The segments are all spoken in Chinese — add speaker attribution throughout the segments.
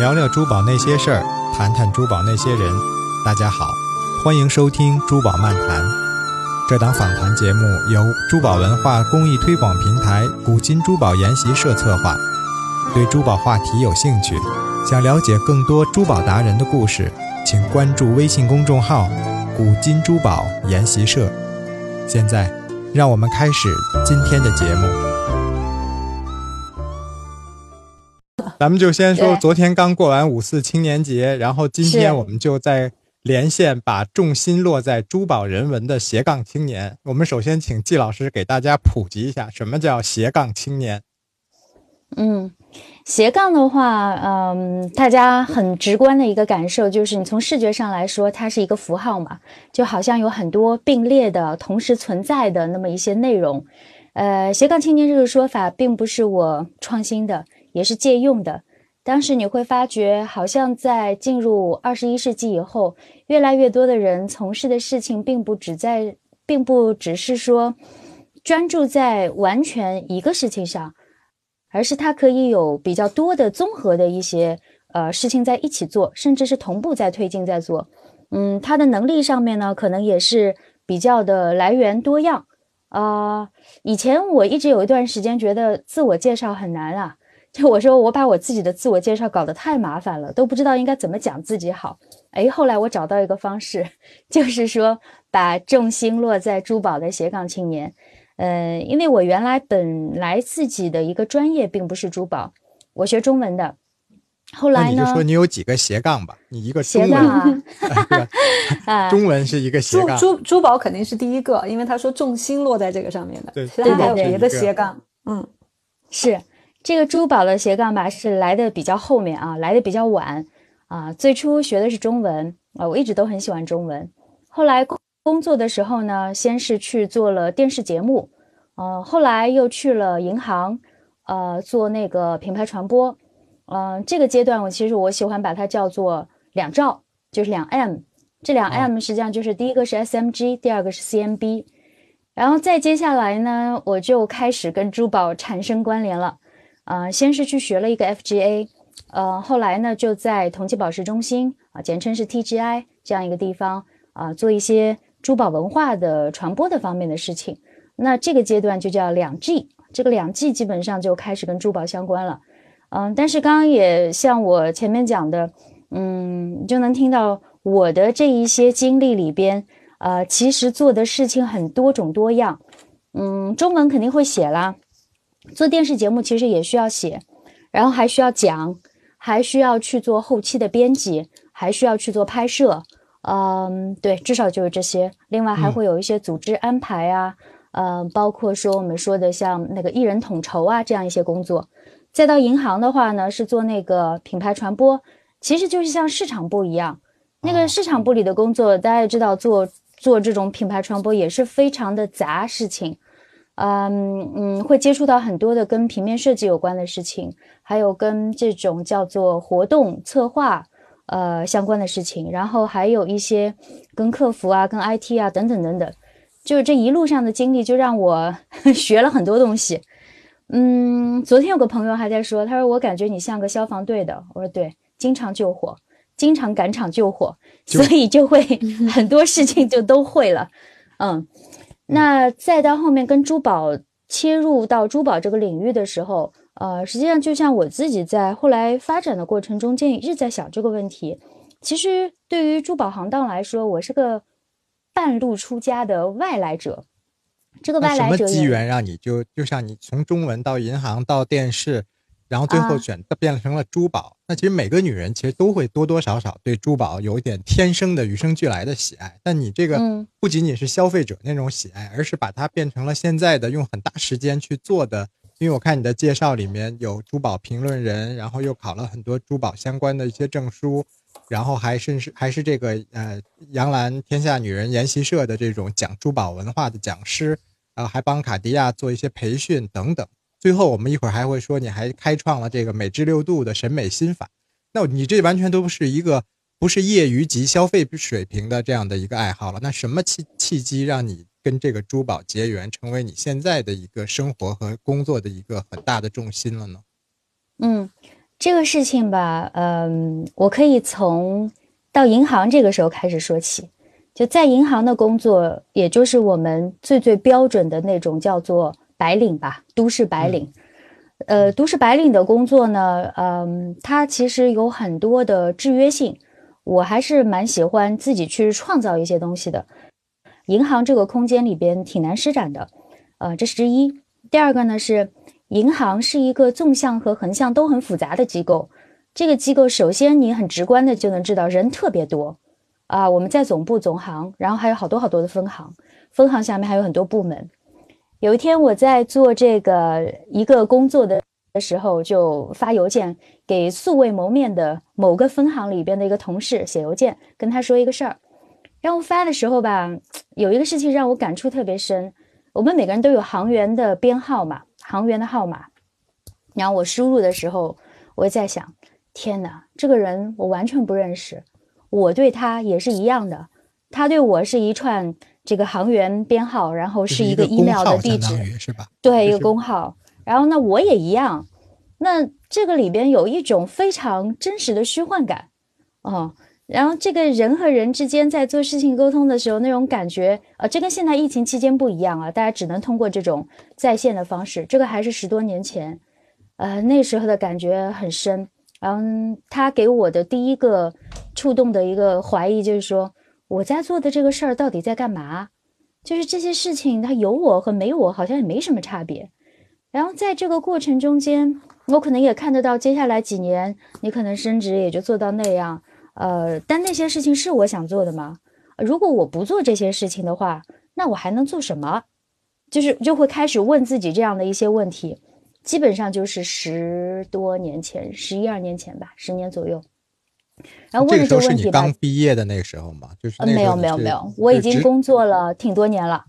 Speaker 1: 聊聊珠宝那些事儿，谈谈珠宝那些人。大家好，欢迎收听《珠宝漫谈》。这档访谈节目由珠宝文化公益推广平台古今珠宝研习社策划。对珠宝话题有兴趣，想了解更多珠宝达人的故事，请关注微信公众号“古今珠宝研习社”。现在，让我们开始今天的节目。咱们就先说，昨天刚过完五四青年节，然后今天我们就在连线，把重心落在珠宝人文的斜杠青年。我们首先请季老师给大家普及一下，什么叫斜杠青年？
Speaker 2: 嗯，斜杠的话，嗯，大家很直观的一个感受就是，你从视觉上来说，它是一个符号嘛，就好像有很多并列的、同时存在的那么一些内容。呃，斜杠青年这个说法并不是我创新的，也是借用的。当时你会发觉，好像在进入二十一世纪以后，越来越多的人从事的事情，并不只在，并不只是说专注在完全一个事情上。而是它可以有比较多的综合的一些呃事情在一起做，甚至是同步在推进在做。嗯，他的能力上面呢，可能也是比较的来源多样。啊、以前我一直有一段时间觉得自我介绍很难啊，就我说我把我自己的自我介绍搞得太麻烦了，都不知道应该怎么讲自己好。哎，后来我找到一个方式，就是说把重心落在珠宝的斜杠青年。呃，因为我原来本来自己的一个专业并不是珠宝，我学中文的。后来呢，
Speaker 1: 你就说你有几个斜杠吧，你一个，
Speaker 2: 斜杠
Speaker 1: 中文是一个斜杠，
Speaker 3: 珠珠宝肯定是第一个，因为他说重心落在这个上面的。
Speaker 1: 对
Speaker 3: 其他还有别的
Speaker 1: 一个
Speaker 3: 斜杠，嗯，
Speaker 2: 是这个珠宝的斜杠吧，是来的比较后面啊，来的比较晚啊。最初学的是中文啊，我一直都很喜欢中文。后来工工作的时候呢，先是去做了电视节目，呃，后来又去了银行，呃，做那个品牌传播。嗯、这个阶段我其实我喜欢把它叫做两兆，就是两 M。这两
Speaker 1: 哦
Speaker 2: M 实际上就是第一个是 SMG，第二个是 CMB。然后再接下来呢，我就开始跟珠宝产生关联了。呃，先是去学了一个 FGA，呃，后来呢就在同济宝石中心啊、简称是 TGI 这样一个地方啊、做一些珠宝文化的传播的方面的事情。那这个阶段就叫两 G，这个两 G 基本上就开始跟珠宝相关了。嗯，但是刚刚也像我前面讲的，嗯，你就能听到我的这一些经历里边，呃，其实做的事情很多种多样。嗯，中文肯定会写啦，做电视节目其实也需要写，然后还需要讲，还需要去做后期的编辑，还需要去做拍摄。嗯，对，至少就是这些。另外还会有一些组织安排啊，呃，包括说我们说的像那个艺人统筹啊这样一些工作。再到银行的话呢，是做那个品牌传播，其实就是像市场部一样。那
Speaker 1: 哦
Speaker 2: 个市场部里的工作，大家也知道做做这种品牌传播也是非常的杂事情。嗯嗯，会接触到很多的跟平面设计有关的事情，还有跟这种叫做活动策划呃相关的事情，然后还有一些跟客服啊、跟 IT 啊等等等等，就是这一路上的经历，就让我 学了很多东西。嗯，昨天有个朋友还在说，他说我感觉你像个消防队的，我说对，经常救火，经常赶场救火，所以就会 很多事情就都会了。嗯，那再到后面跟珠宝切入到珠宝这个领域的时候，呃，实际上就像我自己在后来发展的过程中间一直在想这个问题。其实对于珠宝行当来说，我是个半路出家的外来者。这个外来者
Speaker 1: 什么机缘让你就就像你从中文到银行到电视，然后最后
Speaker 2: 啊
Speaker 1: 选变成了珠宝？那其实每个女人其实都会多多少少对珠宝有一点天生的与生俱来的喜爱，但你这个
Speaker 2: 嗯
Speaker 1: 不仅仅是消费者那种喜爱，而是把它变成了现在的用很大时间去做的。因为我看你的介绍里面有珠宝评论人，然后又考了很多珠宝相关的一些证书，然后还甚至还是这个呃杨澜天下女人研习社的这种讲珠宝文化的讲师。然后，还帮卡地亚做一些培训等等。最后，我们一会儿还会说，你还开创了这个美之六度的审美心法。那你这完全都不是一个不是业余级消费水平的这样的一个爱好了。那什么契契机让你跟这个珠宝结缘，成为你现在的一个生活和工作的一个很大的重心了呢？
Speaker 2: 嗯，这个事情吧，嗯，我可以从到银行这个时候开始说起。就在银行的工作，也就是我们最最标准的那种叫做白领吧，都市白领。呃，都市白领的工作呢，嗯，它其实有很多的制约性。我还是蛮喜欢自己去创造一些东西的。银行这个空间里边挺难施展的，呃，这是之一。第二个呢是，银行是一个纵向和横向都很复杂的机构。这个机构首先你很直观的就能知道人特别多啊，我们在总部总行，然后还有好多好多的分行，分行下面还有很多部门。有一天我在做这个一个工作的的时候，就发邮件给素未谋面的某个分行里边的一个同事写邮件，跟他说一个事儿。然后发的时候吧，有一个事情让我感触特别深。我们每个人都有行员的编号嘛，行员的号码。然后我输入的时候，我在想：天哪，这个人我完全不认识，我对他也是一样的，他对我是一串。这个航员编号，然后是一个 email 的地址，
Speaker 1: 是吧？
Speaker 2: 对，一个工号。然后呢，我也一样。那这个里边有一种非常真实的虚幻感，哦。然后这个人和人之间在做事情沟通的时候，那种感觉，呃，这跟现在疫情期间不一样啊，大家只能通过这种在线的方式。这个还是十多年前，呃，那时候的感觉很深。然后，他给我的第一个触动的一个怀疑就是说。我在做的这个事儿到底在干嘛？就是这些事情，它有我和没我好像也没什么差别。然后在这个过程中间，我可能也看得到，接下来几年你可能升职也就做到那样。呃，但那些事情是我想做的吗？如果我不做这些事情的话，那我还能做什么？就是就会开始问自己这样的一些问题。基本上就是十多年前，十一二年前吧，十年左右。然后问
Speaker 1: 这
Speaker 2: 个问题
Speaker 1: 吧。刚毕业的那个时候嘛，就是
Speaker 2: 没有没有没有，我已经工作了挺多年了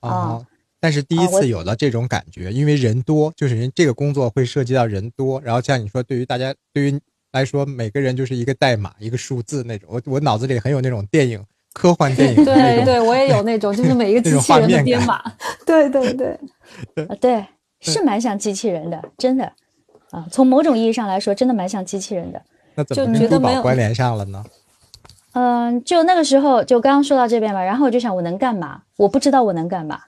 Speaker 1: 啊。但是第一次有了这种感觉，因为人多，就是人这个工作会涉及到人多。然后像你说，对于大家对于来说，每个人就是一个代码，一个数字那种。我我脑子里很有那种电影科幻电影
Speaker 3: 对对，我也有那种，就是每一个 机器人的编码。对对 对，
Speaker 2: 对，是蛮像机器人的，真的啊。从某种意义上来说，真的蛮像机器人的。
Speaker 1: 那怎么跟珠宝关联上了呢？
Speaker 2: 嗯，就那个时候，就刚刚说到这边吧，然后我就想，我能干嘛？我不知道我能干嘛。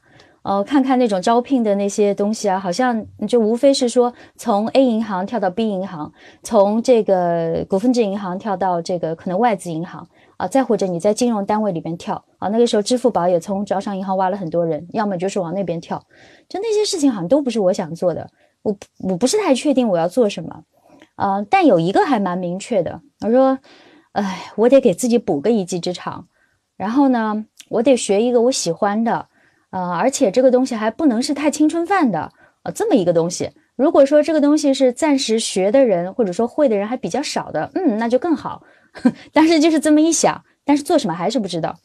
Speaker 2: 呃，看看那种招聘的那些东西啊，好像就无非是说从 A 银行跳到 B 银行，从这个股份制银行跳到这个可能外资银行啊，再或者你在金融单位里边跳啊。那个时候，支付宝也从招商银行挖了很多人，要么就是往那边跳。就那些事情好像都不是我想做的，我我不是太确定我要做什么。呃，但有一个还蛮明确的，我说，哎，我得给自己补个一技之长，然后呢，我得学一个我喜欢的，呃，而且这个东西还不能是太青春饭的，呃，这么一个东西。如果说这个东西是暂时学的人，或者说会的人还比较少的，嗯，那就更好。但是就是这么一想，但是做什么还是不知道。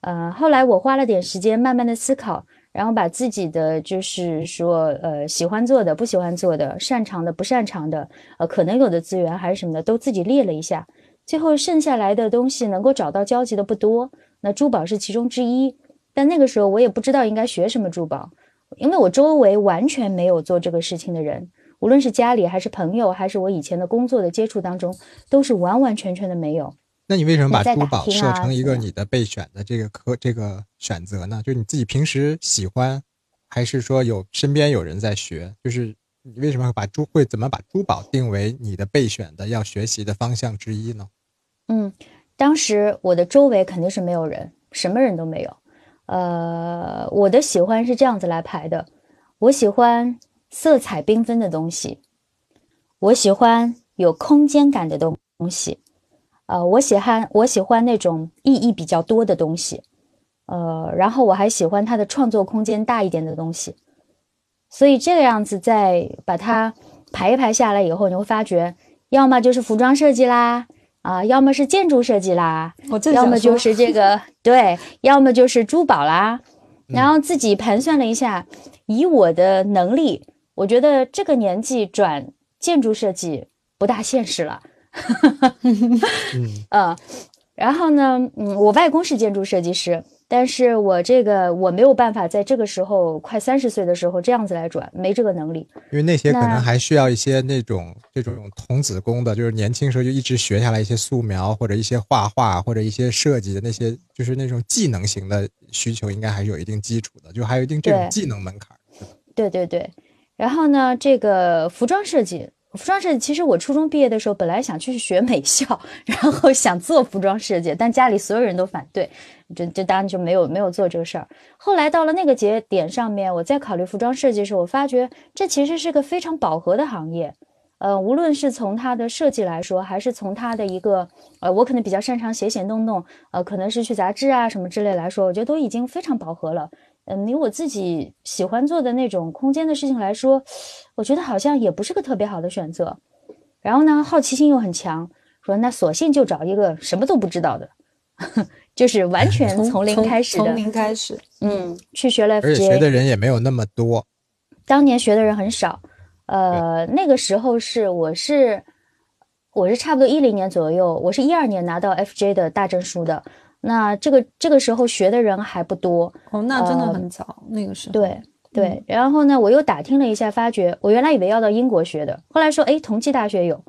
Speaker 2: 呃，后来我花了点时间，慢慢的思考。然后把自己的就是说，呃，喜欢做的、不喜欢做的、擅长的、不擅长的，呃，可能有的资源还是什么的，都自己列了一下。最后剩下来的东西能够找到交集的不多，那珠宝是其中之一。但那个时候我也不知道应该学什么珠宝，因为我周围完全没有做这个事情的人，无论是家里还是朋友，还是我以前的工作的接触当中，都是完完全全的没有。
Speaker 1: 那你为什么把珠宝设成一个你的备选的这个科这个选择呢？就是你自己平时喜欢，还是说有身边有人在学？就是你为什么会把珠会怎么把珠宝定为你的备选的要学习的方向之一呢？
Speaker 2: 嗯，当时我的周围肯定是没有人，什么人都没有。呃，我的喜欢是这样子来排的：我喜欢色彩缤纷的东西，我喜欢有空间感的东东西。呃，我喜欢我喜欢那种意义比较多的东西，呃，然后我还喜欢它的创作空间大一点的东西，所以这个样子再把它排一排下来以后，你会发觉，要么就是服装设计啦，啊，要么是建筑设计啦，要么就是这个 对，要么就是珠宝啦，然后自己盘算了一下，以我的能力，我觉得这个年纪转建筑设计不大现实了。嗯，然后呢，嗯，我外公是建筑设计师，但是我这个我没有办法在这个时候快三十岁的时候这样子来转，没这个能力。
Speaker 1: 因为那些可能还需要一些那种这种童子功的，就是年轻时候就一直学下来一些素描或者一些画画或者一些设计的那些，就是那种技能型的需求，应该还是有一定基础的，就还有一定这种技能门槛
Speaker 2: 对对对，然后呢，这个服装设计，服装设计其实我初中毕业的时候本来想去学美校，然后想做服装设计，但家里所有人都反对，这这当然就没有没有做这个事儿。后来到了那个节点上面，我在考虑服装设计的时候，我发觉这其实是个非常饱和的行业。呃，无论是从它的设计来说，还是从它的一个呃，我可能比较擅长写写弄弄，呃，可能是去杂志啊什么之类来说，我觉得都已经非常饱和了。嗯，以我自己喜欢做的那种空间的事情来说，我觉得好像也不是个特别好的选择。然后呢，好奇心又很强，说那索性就找一个什么都不知道的，就是完 全从零开始的
Speaker 3: 从，零开始。
Speaker 2: 嗯，去学了
Speaker 1: 而且学的人也没有那么多。
Speaker 2: 当年学的人很少。呃，那个时候是我是我是差不多一零年左右，我是一二年拿到 FJ 的大证书的。那这个这个时候学的人还不多，
Speaker 3: 哦，那真的
Speaker 2: 呃
Speaker 3: 很早，那个时候。
Speaker 2: 对对，然后呢，我又打听了一下，发觉我原来以为要到英国学的，后来说，哎，同济大学有，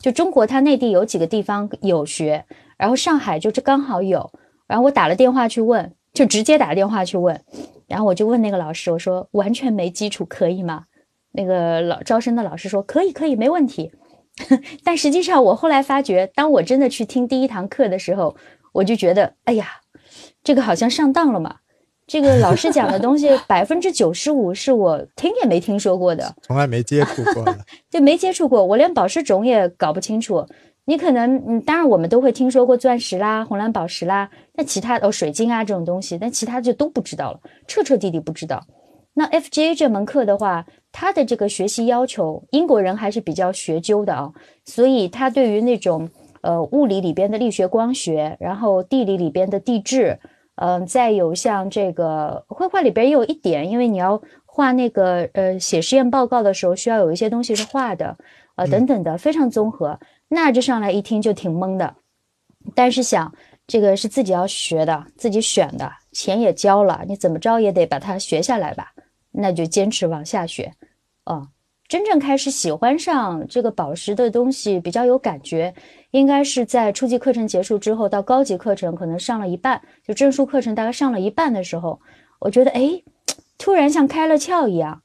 Speaker 2: 就中国它内地有几个地方有学，然后上海就这刚好有，然后我打了电话去问，就直接打电话去问，然后我就问那个老师，我说完全没基础可以吗？那个老招生的老师说可以可以没问题，但实际上我后来发觉，当我真的去听第一堂课的时候，我就觉得，哎呀，这个好像上当了嘛。这个老师讲的东西，百分之九十五是我听也没听说过的，
Speaker 1: 从来没接触过的。
Speaker 2: 就没接触过，我连宝石种也搞不清楚。你可能，嗯，当然我们都会听说过钻石啦、红蓝宝石啦，那其他哦水晶啊这种东西，但其他就都不知道了，彻彻底底不知道。那 FGA 这门课的话，它的这个学习要求，英国人还是比较学究的啊，所以他对于那种呃物理里边的力学光学，然后地理里边的地质，嗯、再有像这个绘画里边也有一点，因为你要画那个呃写实验报告的时候，需要有一些东西是画的，呃等等的，非常综合。那这上来一听就挺懵的，但是想这个是自己要学的，自己选的，钱也交了，你怎么着也得把它学下来吧，那就坚持往下学，啊、真正开始喜欢上这个宝石的东西，比较有感觉，应该是在初级课程结束之后，到高级课程可能上了一半，就证书课程大概上了一半的时候，我觉得哎，突然像开了窍一样，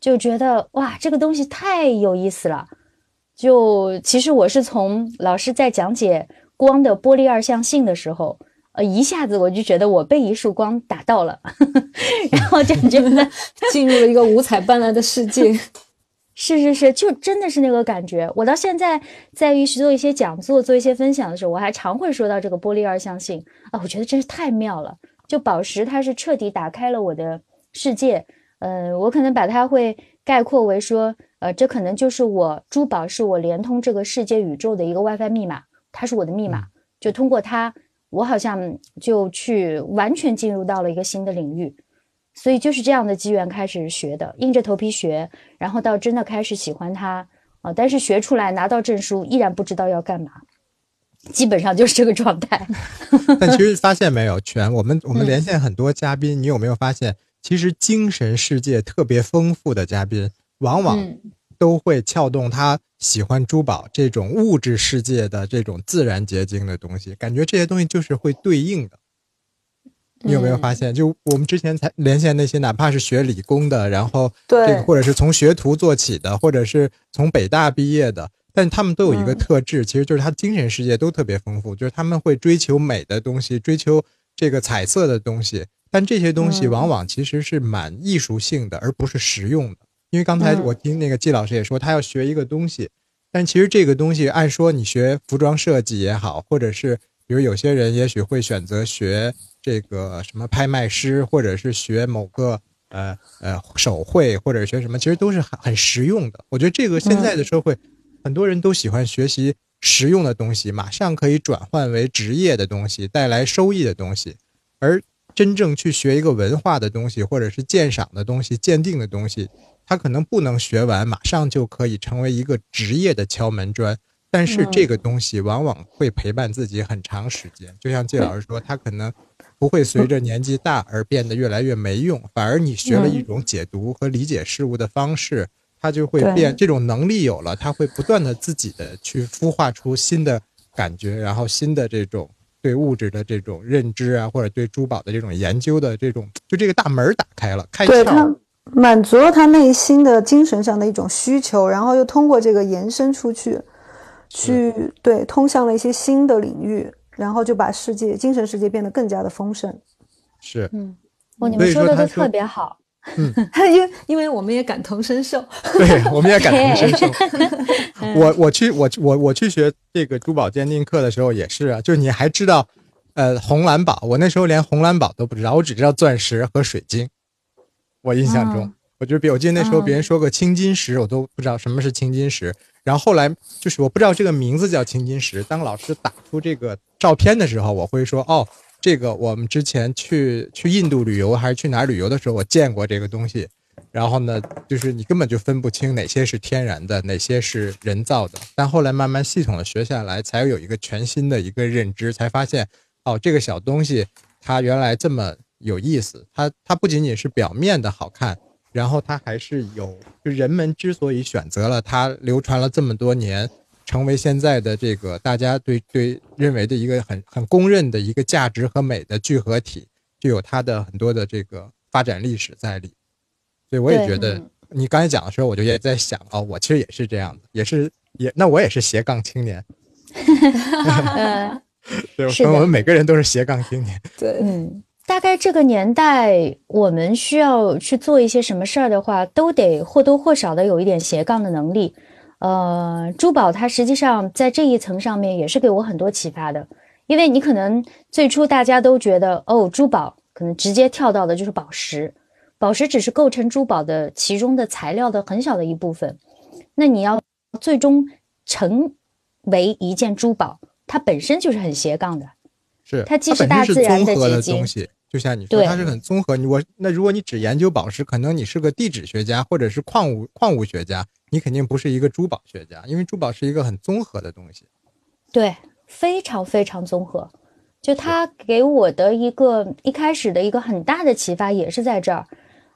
Speaker 2: 就觉得哇，这个东西太有意思了。就其实我是从老师在讲解光的玻璃二象性的时候，呃，一下子我就觉得我被一束光打到了，然后就觉得
Speaker 3: 进入了一个五彩斑斓的世界。
Speaker 2: 是是是，就真的是那个感觉。我到现在在于做一些讲座、做一些分享的时候，我还常会说到这个玻璃二象性啊，我觉得真是太妙了。就宝石，它是彻底打开了我的世界。嗯、我可能把它会概括为说，呃，这可能就是我珠宝是我连通这个世界宇宙的一个 WiFi 密码，它是我的密码。就通过它，我好像就去完全进入到了一个新的领域。所以就是这样的机缘开始学的，硬着头皮学，然后到真的开始喜欢它啊、但是学出来拿到证书，依然不知道要干嘛，基本上就是这个状态。
Speaker 1: 但其实发现没有，全我们我们
Speaker 2: 嗯
Speaker 1: 连线很多嘉宾，你有没有发现，其实精神世界特别丰富的嘉宾，往往
Speaker 3: 嗯，
Speaker 1: 都会撬动他喜欢珠宝这种物质世界的这种自然结晶的东西，感觉这些东西就是会对应的。你有没有发现？就我们之前才连线那些，哪怕是学理工的，然后这
Speaker 3: 对
Speaker 1: 个或者是从学徒做起的，或者是从北大毕业的，但他们都有一个
Speaker 3: 嗯
Speaker 1: 特质，其实就是他精神世界都特别丰富，就是他们会追求美的东西，追求这个彩色的东西，但这些东西
Speaker 3: 嗯
Speaker 1: 往往其实是蛮艺术性的，而不是实用的。因为刚才
Speaker 3: 嗯
Speaker 1: 我听那个季老师也说，他要学一个东西，但其实这个东西按说你学服装设计也好，或者是比如有些人也许会选择学这个什么拍卖师，或者是学某个呃呃手绘，或者学什么，其实都是很很实用的。我觉得这个现在的社会，很多人都喜欢学习实用的东西，马上可以转换为职业的东西，带来收益的东西，而真正去学一个文化的东西，或者是鉴赏的东西、鉴定的东西，他可能不能学完，马上就可以成为一个职业的敲门砖。但是这个东西往往会陪伴自己很长时间。就像季老师说，他可能不会随着年纪大而变得越来越没用，反而你学了一种解读和理解事物的方式，它就会变。这种能力有了，他会不断的自己的去孵化出新的感觉，然后新的这种对物质的这种认知啊，或者对珠宝的这种研究的这种，就这个大门打开了，开窍。
Speaker 3: 满足了他内心的精神上的一种需求，然后又通过这个延伸出去，去对通向了一些新的领域，然后就把世界精神世界变得更加的丰盛。
Speaker 1: 是，
Speaker 2: 嗯，哦，你们说的都特别好，
Speaker 3: 嗯，因为因为我们也感同身受，
Speaker 1: 对，我们也感同身受。我我去我我我去学这个珠宝鉴定课的时候也是啊，就是你还知道，呃，红蓝宝，我那时候连红蓝宝都不知道，我只知道钻石和水晶。我印象中，我觉得比我记得那时候别人说个青金石，我都不知道什么是青金石。然后后来就是我不知道这个名字叫青金石。当老师打出这个照片的时候，我会说：“哦，这个我们之前去去印度旅游还是去哪旅游的时候，我见过这个东西。”然后呢，就是你根本就分不清哪些是天然的，哪些是人造的。但后来慢慢系统的学下来，才有一个全新的一个认知，才发现哦，这个小东西它原来这么。有意思，它它不仅仅是表面的好看，然后它还是有，就人们之所以选择了它，流传了这么多年，成为现在的这个大家对对认为的一个很很公认的一个价值和美的聚合体，就有它的很多的这个发展历史在里。所以我也觉得，你刚才讲的时候，我就也在想，哦，我其实也是这样的，也是也那我也是斜杠青年。对，我们每个人都是斜杠青年。
Speaker 3: 对，
Speaker 2: 嗯。大概这个年代，我们需要去做一些什么事儿的话，都得或多或少的有一点斜杠的能力。呃，珠宝它实际上在这一层上面也是给我很多启发的，因为你可能最初大家都觉得，哦，珠宝可能直接跳到的就是宝石，宝石只是构成珠宝的其中的材料的很小的一部分。那你要最终成为一件珠宝，它本身就是很斜杠的，
Speaker 1: 是
Speaker 2: 它既是大自然
Speaker 1: 的
Speaker 2: 结晶。
Speaker 1: 就像你说，它是很综合。你我那如果你只研究宝石，可能你是个地质学家或者是矿物矿物学家，你肯定不是一个珠宝学家，因为珠宝是一个很综合的东西。
Speaker 2: 对，非常非常综合。就它给我的一个一开始的一个很大的启发也是在这儿。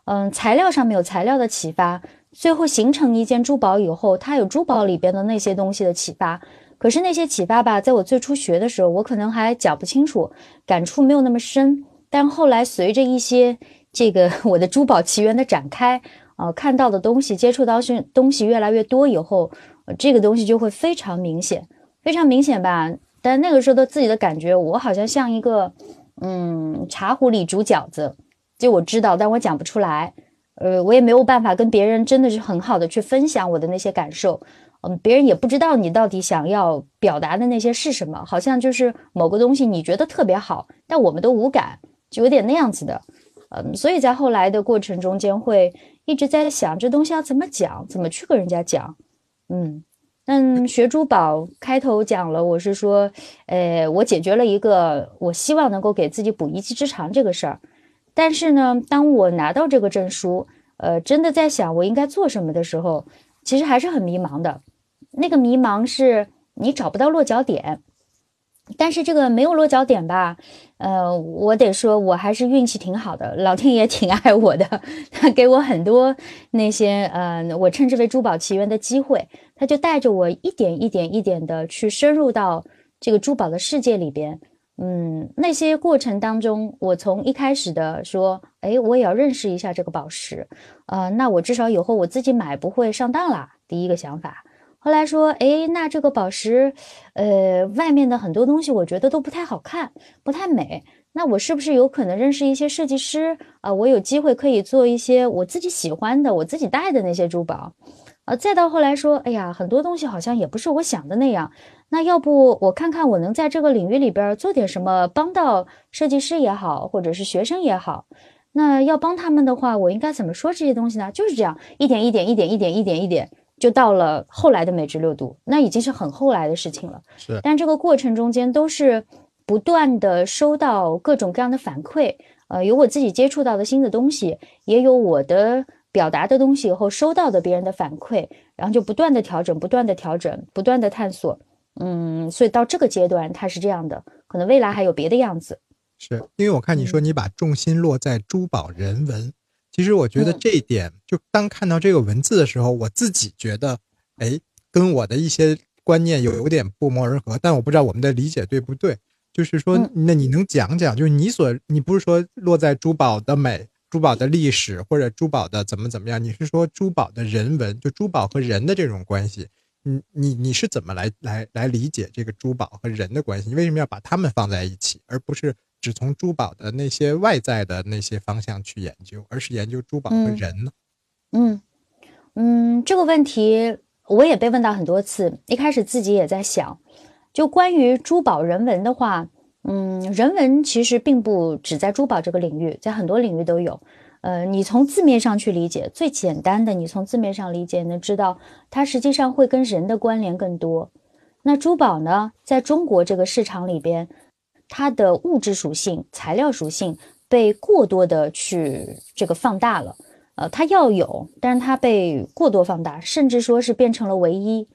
Speaker 2: 嗯，材料上面有材料的启发，最后形成一件珠宝以后，它有珠宝里边的那些东西的启发。可是那些启发吧，在我最初学的时候，我可能还讲不清楚，感触没有那么深。但后来随着一些这个 我的珠宝奇缘的展开，啊，看到的东西、接触到东西越来越多以后，这个东西就会非常明显，非常明显吧。但那个时候的自己的感觉，我好像像一个嗯茶壶里煮饺子，就我知道，但我讲不出来，呃，我也没有办法跟别人真的是很好的去分享我的那些感受。嗯，别人也不知道你到底想要表达的那些是什么，好像就是某个东西你觉得特别好，但我们都无感。就有点那样子的，嗯，所以在后来的过程中间会一直在想这东西要怎么讲，怎么去跟人家讲，嗯，但学珠宝开头讲了，我是说，呃，我解决了一个我希望能够给自己补一技之长这个事儿，但是呢，当我拿到这个证书，呃，真的在想我应该做什么的时候，其实还是很迷茫的，那个迷茫是你找不到落脚点。但是这个没有落脚点吧，呃，我得说，我还是运气挺好的，老天爷挺爱我的，他给我很多那些呃，我称之为珠宝奇缘的机会，他就带着我一点一点一点的去深入到这个珠宝的世界里边。嗯，那些过程当中，我从一开始的说，哎，我也要认识一下这个宝石，呃，那我至少以后我自己买不会上当啦，第一个想法。后来说，哎，那这个宝石，呃，外面的很多东西，我觉得都不太好看，不太美。那我是不是有可能认识一些设计师啊？我有机会可以做一些我自己喜欢的、我自己戴的那些珠宝，啊。再到后来说，哎呀，很多东西好像也不是我想的那样。那要不我看看我能在这个领域里边做点什么，帮到设计师也好，或者是学生也好。那要帮他们的话，我应该怎么说这些东西呢？就是这样，一点一点、一点一点、一点一点。就到了后来的美值六度，那已经是很后来的事情了。
Speaker 1: 是，
Speaker 2: 但这个过程中间都是不断的收到各种各样的反馈，呃，有我自己接触到的新的东西，也有我的表达的东西以后收到的别人的反馈，然后就不断的调整，不断的调整，不断的探索。嗯，所以到这个阶段，它是这样的，可能未来还有别的样子。
Speaker 1: 是因为我看你说你把重心落在珠宝人文，其实我觉得这一点，就当看到这个文字的时候，我自己觉得，哎，跟我的一些观念有有点不谋而合，但我不知道我们的理解对不对。就是说，那你能讲讲，就是你所，你不是说落在珠宝的美、珠宝的历史或者珠宝的怎么怎么样，你是说珠宝的人文，就珠宝和人的这种关系。你你你是怎么来来来理解这个珠宝和人的关系？你为什么要把它们放在一起，而不是只从珠宝的那些外在的那些方向去研究，而是研究珠宝和人呢？
Speaker 2: 嗯嗯，这个问题我也被问到很多次，一开始自己也在想，就关于珠宝人文的话，嗯，人文其实并不只在珠宝这个领域，在很多领域都有。呃，你从字面上去理解，最简单的，你从字面上理解，能知道它实际上会跟人的关联更多。那珠宝呢，在中国这个市场里边，它的物质属性、材料属性被过多的去这个放大了。呃，它要有，但是它被过多放大，甚至说是变成了唯一。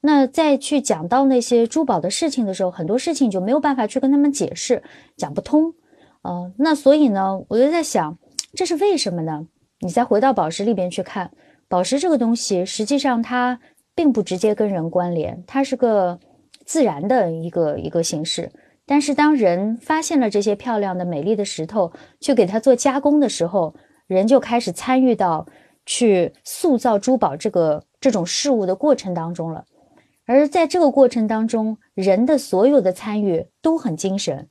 Speaker 2: 那再去讲到那些珠宝的事情的时候，很多事情就没有办法去跟他们解释，讲不通。呃，那所以呢，我就在想。这是为什么呢？你再回到宝石里边去看，宝石这个东西，实际上它并不直接跟人关联，它是个自然的一个一个形式。但是当人发现了这些漂亮的、美丽的石头，去给它做加工的时候，人就开始参与到去塑造珠宝这个这种事物的过程当中了。而在这个过程当中，人的所有的参与都很精神，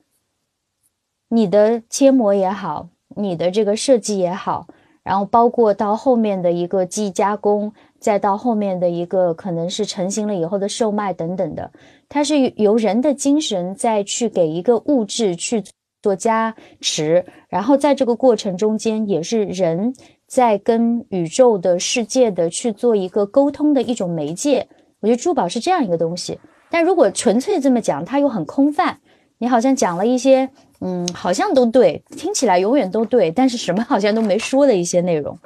Speaker 2: 你的切磨也好。你的这个设计也好，然后包括到后面的一个技艺加工，再到后面的一个可能是成型了以后的售卖等等的，它是由人的精神再去给一个物质去做加持，然后在这个过程中间也是人在跟宇宙的世界的去做一个沟通的一种媒介。我觉得珠宝是这样一个东西，但如果纯粹这么讲，它又很空泛。你好像讲了一些。嗯，好像都对，听起来永远都对，但是什么好像都没说的一些内容，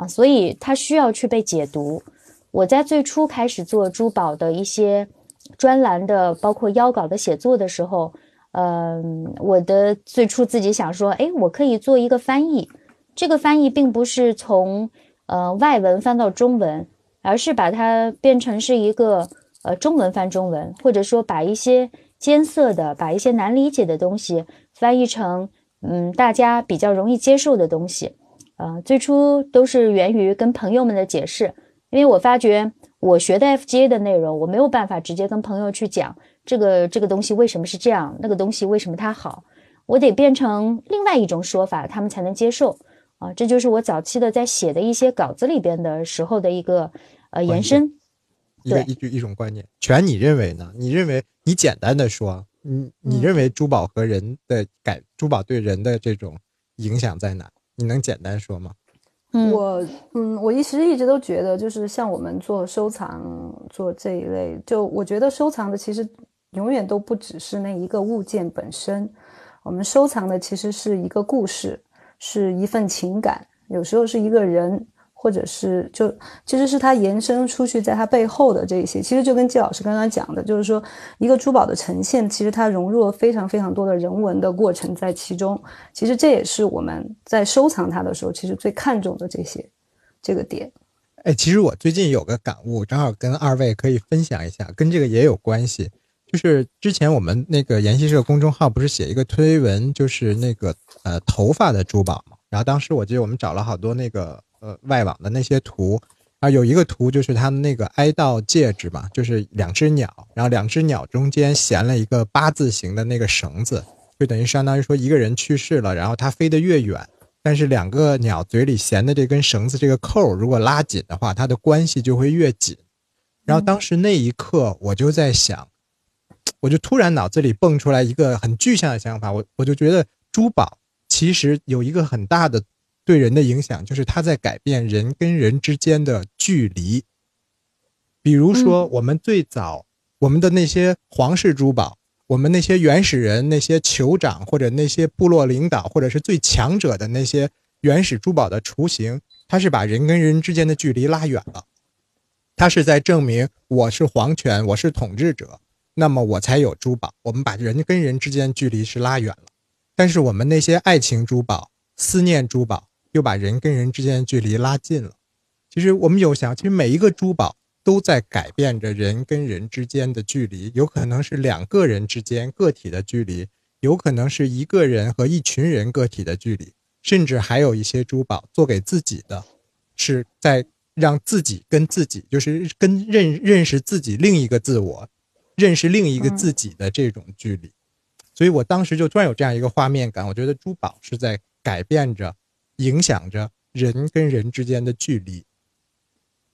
Speaker 2: 啊，所以它需要去被解读。我在最初开始做珠宝的一些专栏的，包括邀稿的写作的时候，嗯，我的最初自己想说，哎，我可以做一个翻译。这个翻译并不是从呃外文翻到中文，而是把它变成是一个呃中文翻中文，或者说把一些艰涩的、把一些难理解的东西。翻译成嗯，大家比较容易接受的东西，呃，最初都是源于跟朋友们的解释，因为我发觉我学的 FGA 的内容，我没有办法直接跟朋友去讲这个这个东西为什么是这样，那个东西为什么它好，我得变成另外一种说法，他们才能接受啊，这就是我早期的在写的一些稿子里边的时候的一个呃延伸，
Speaker 1: 一个一句一种观念。全你认为呢？你认为你简单的说。你你认为珠宝和人的改，珠宝对人的这种影响在哪？你能简单说吗？
Speaker 3: 我嗯，我一直一直都觉得，就是像我们做收藏做这一类，就我觉得收藏的其实永远都不只是那一个物件本身，我们收藏的其实是一个故事，是一份情感，有时候是一个人。或者是就其实是它延伸出去，在它背后的这些，其实就跟季老师刚刚讲的，就是说一个珠宝的呈现，其实它融入了非常非常多的人文的过程在其中。其实这也是我们在收藏它的时候，其实最看重的这些这个点。
Speaker 1: 哎，其实我最近有个感悟，正好跟二位可以分享一下，跟这个也有关系。就是之前我们那个研习社公众号不是写一个推文，就是那个呃头发的珠宝嘛。然后当时我记得我们找了好多那个。呃，外网的那些图啊，有一个图就是他们那个哀悼戒指嘛，就是两只鸟，然后两只鸟中间衔了一个八字形的那个绳子，就等于相当于说一个人去世了，然后他飞得越远，但是两个鸟嘴里衔的这根绳子这个扣如果拉紧的话，它的关系就会越紧。然后当时那一刻我就在想，我就突然脑子里蹦出来一个很具象的想法，我我就觉得珠宝其实有一个很大的。对人的影响就是它在改变人跟人之间的距离。比如说，我们最早我们的那些皇室珠宝，我们那些原始人、那些酋长或者那些部落领导，或者是最强者的那些原始珠宝的雏形，它是把人跟人之间的距离拉远了。它是在证明我是皇权，我是统治者，那么我才有珠宝。我们把人跟人之间距离是拉远了，但是我们那些爱情珠宝、思念珠宝，又把人跟人之间的距离拉近了。其实我们有想，其实每一个珠宝都在改变着人跟人之间的距离，有可能是两个人之间个体的距离，有可能是一个人和一群人个体的距离，甚至还有一些珠宝做给自己的，是在。让自己跟自己，就是跟认认识自己另一个自我，认识另一个自己的这种距离，所以我当时就突然有这样一个画面感。我觉得珠宝是在改变着、影响着人跟人之间的距离。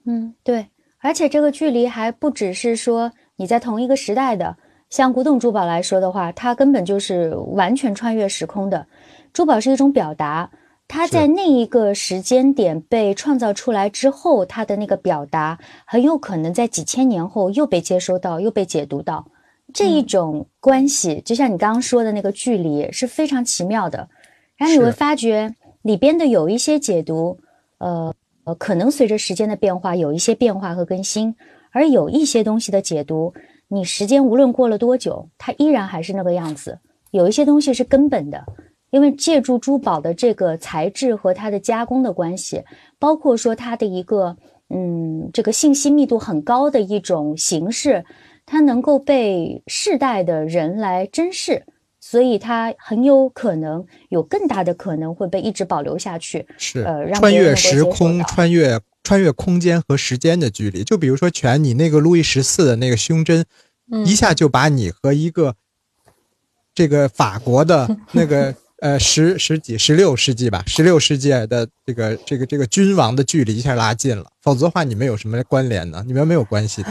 Speaker 2: 嗯，对，而且这个距离还不只是说你在同一个时代的，像古董珠宝来说的话，它根本就是完全穿越时空的。珠宝是一种表达。它在那一个时间点被创造出来之后，它的那个表达很有可能在几千年后又被接收到，又被解读到。这一种关系，就像你刚刚说的那个距离，是非常奇妙的。然后你会发觉里边的有一些解读，呃呃，可能随着时间的变化有一些变化和更新，而有一些东西的解读，你时间无论过了多久，它依然还是那个样子。有一些东西是根本的。因为借助珠宝的这个材质和它的加工的关系，包括说它的一个嗯，这个信息密度很高的一种形式，它能够被世代的人来珍视，所以它很有可能有更大的可能会被一直保留下去。
Speaker 1: 是，呃，穿越时空、穿越穿越空间和时间的距离。就比如说，全你那个路易十四的那个胸针，一下就把你和一个这个法国的那个。呃，十十几、十六世纪吧，十六世纪的这个这个这个君王的距离一下拉近了，否则的话，你们有什么关联呢？你们没有关系的，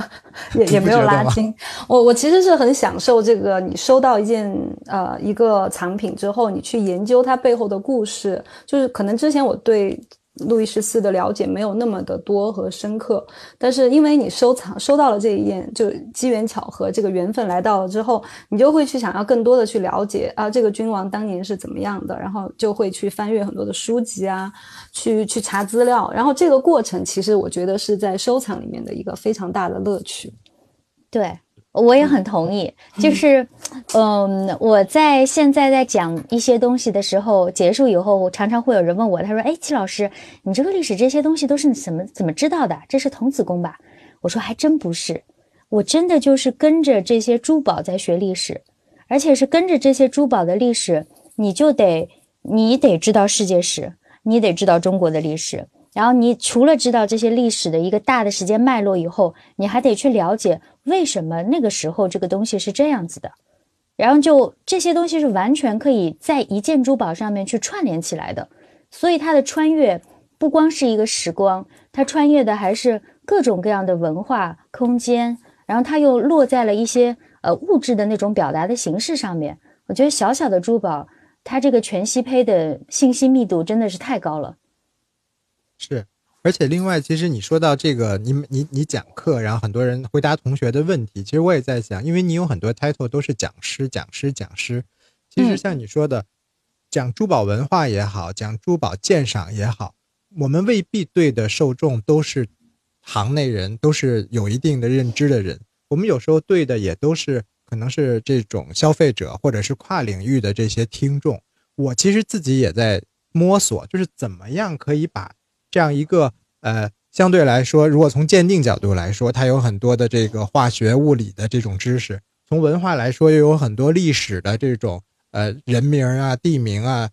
Speaker 3: 也也没有拉近。我我其实是很享受这个，你收到一件呃一个藏品之后，你去研究它背后的故事，就是可能之前我对。路易十四的了解没有那么的多和深刻，但是因为你收藏收到了这一页，就机缘巧合，这个缘分来到了之后，你就会去想要更多的去了解啊，这个君王当年是怎么样的，然后就会去翻阅很多的书籍啊，去去查资料，然后这个过程其实我觉得是在收藏里面的一个非常大的乐趣，
Speaker 2: 对。我也很同意，就是，嗯，我在现在在讲一些东西的时候，结束以后，我常常会有人问我，他说：“哎，齐老师，你这个历史这些东西都是怎么怎么知道的？这是童子功吧？”我说：“还真不是，我真的就是跟着这些珠宝在学历史，而且是跟着这些珠宝的历史，你就得你得知道世界史，你得知道中国的历史。”然后你除了知道这些历史的一个大的时间脉络以后，你还得去了解为什么那个时候这个东西是这样子的，然后就这些东西是完全可以在一件珠宝上面去串联起来的，所以它的穿越不光是一个时光，它穿越的还是各种各样的文化空间，然后它又落在了一些呃物质的那种表达的形式上面。我觉得小小的珠宝，它这个全息胚的信息密度真的是太高了。
Speaker 1: 是，而且另外，其实你说到这个，你你你讲课，然后很多人回答同学的问题，其实我也在想，因为你有很多 title 都是讲师、讲师、讲师。其实像你说的，讲珠宝文化也好，讲珠宝鉴赏也好，我们未必对的受众都是行内人，都是有一定的认知的人。我们有时候对的也都是可能是这种消费者，或者是跨领域的这些听众。我其实自己也在摸索，就是怎么样可以把。这样一个呃，相对来说，如果从鉴定角度来说，它有很多的这个化学、物理的这种知识；从文化来说，又有很多历史的这种呃人名啊、地名啊、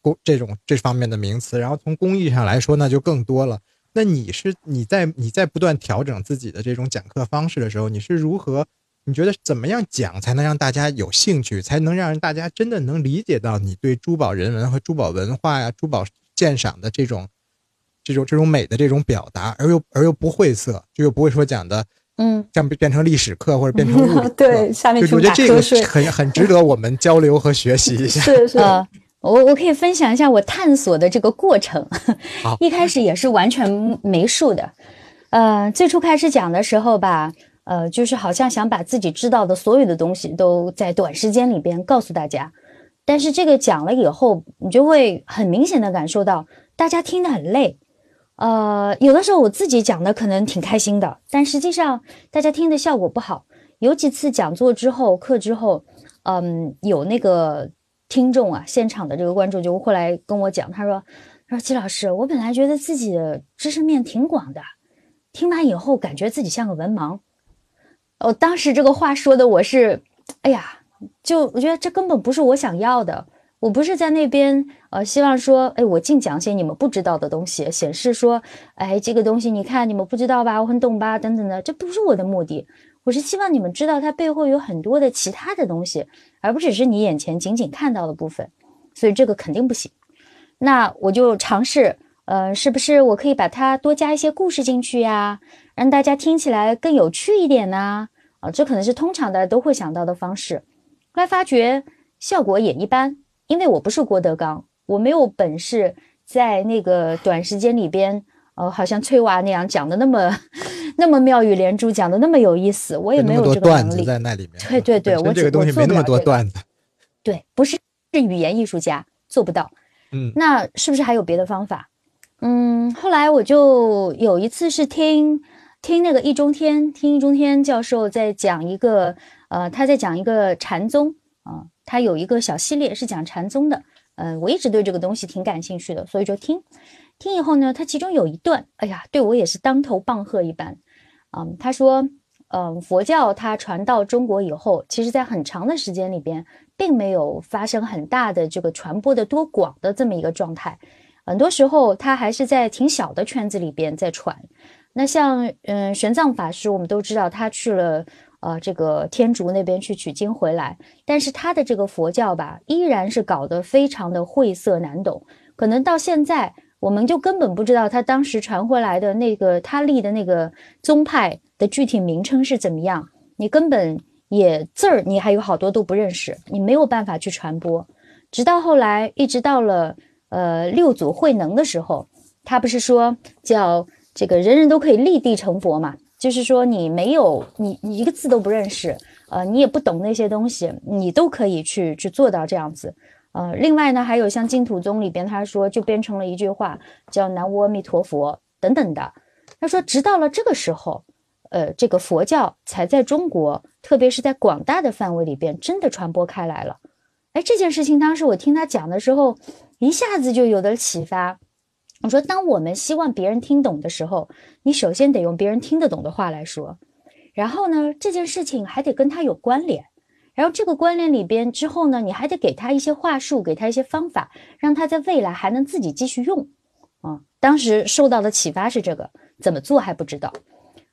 Speaker 1: 工这种这方面的名词。然后从工艺上来说，那就更多了。那你是你在你在不断调整自己的这种讲课方式的时候，你是如何？你觉得怎么样讲才能让大家有兴趣，才能让大家真的能理解到你对珠宝人文和珠宝文化呀、珠宝鉴赏的这种？这种这种美的这种表达，而又而又不晦涩，就又不会说讲的，
Speaker 2: 嗯，
Speaker 1: 像变成历史课或者变成物理课，
Speaker 3: 对，下面
Speaker 1: 就我觉得这个很很值得我们交流和学习一下。
Speaker 3: 是是，
Speaker 2: 我我可以分享一下我探索的这个过程。
Speaker 1: 好，
Speaker 2: 一开始也是完全没数的，呃，最初开始讲的时候吧，呃，就是好像想把自己知道的所有的东西都在短时间里边告诉大家，但是这个讲了以后，你就会很明显的感受到大家听得很累。呃，有的时候我自己讲的可能挺开心的，但实际上大家听的效果不好。有几次讲座之后、课之后，嗯，有那个听众啊，现场的这个观众就后来跟我讲，他说：“他说季老师，我本来觉得自己的知识面挺广的，听完以后感觉自己像个文盲。”我当时这个话说的，我是，哎呀，就我觉得这根本不是我想要的。我不是在那边，呃，希望说，哎，我净讲些你们不知道的东西，显示说，哎，这个东西你看你们不知道吧，我很懂吧，等等的，这不是我的目的。我是希望你们知道它背后有很多的其他的东西，而不只是你眼前仅仅看到的部分。所以这个肯定不行。那我就尝试，呃，是不是我可以把它多加一些故事进去呀，让大家听起来更有趣一点呢？啊，这可能是通常大家都会想到的方式。后来发觉效果也一般。因为我不是郭德纲，我没有本事在那个短时间里边，呃，好像翠娃那样讲的那么 那么妙语连珠，讲的那么有意思，我也没有这个能力
Speaker 1: 在那里面。
Speaker 2: 对对对，我
Speaker 1: 这个东西没那么多段子。
Speaker 2: 对，不是是语言艺术家做不到。
Speaker 1: 嗯，
Speaker 2: 那是不是还有别的方法？嗯，后来我就有一次是听听那个易中天，听易中天教授在讲一个，呃，他在讲一个禅宗啊。他有一个小系列是讲禅宗的，嗯，我一直对这个东西挺感兴趣的，所以就听听以后呢，他其中有一段，哎呀，对我也是当头棒喝一般，嗯，他说，嗯，佛教它传到中国以后，其实在很长的时间里边，并没有发生很大的这个传播的多广的这么一个状态，很多时候它还是在挺小的圈子里边在传。那像，嗯，玄奘法师，我们都知道他去了。呃，这个天竺那边去取经回来，但是他的这个佛教吧，依然是搞得非常的晦涩难懂。可能到现在，我们就根本不知道他当时传回来的那个他立的那个宗派的具体名称是怎么样。你根本也字儿，你还有好多都不认识，你没有办法去传播。直到后来，一直到了呃六祖慧能的时候，他不是说叫这个人人都可以立地成佛嘛？就是说，你没有你你一个字都不认识，呃，你也不懂那些东西，你都可以去去做到这样子，呃，另外呢，还有像净土宗里边，他说就变成了一句话，叫南无阿弥陀佛等等的。他说，直到了这个时候，呃，这个佛教才在中国，特别是在广大的范围里边，真的传播开来了。哎，这件事情当时我听他讲的时候，一下子就有了启发。我说，当我们希望别人听懂的时候，你首先得用别人听得懂的话来说，然后呢，这件事情还得跟他有关联，然后这个关联里边之后呢，你还得给他一些话术，给他一些方法，让他在未来还能自己继续用。啊，当时受到的启发是这个，怎么做还不知道，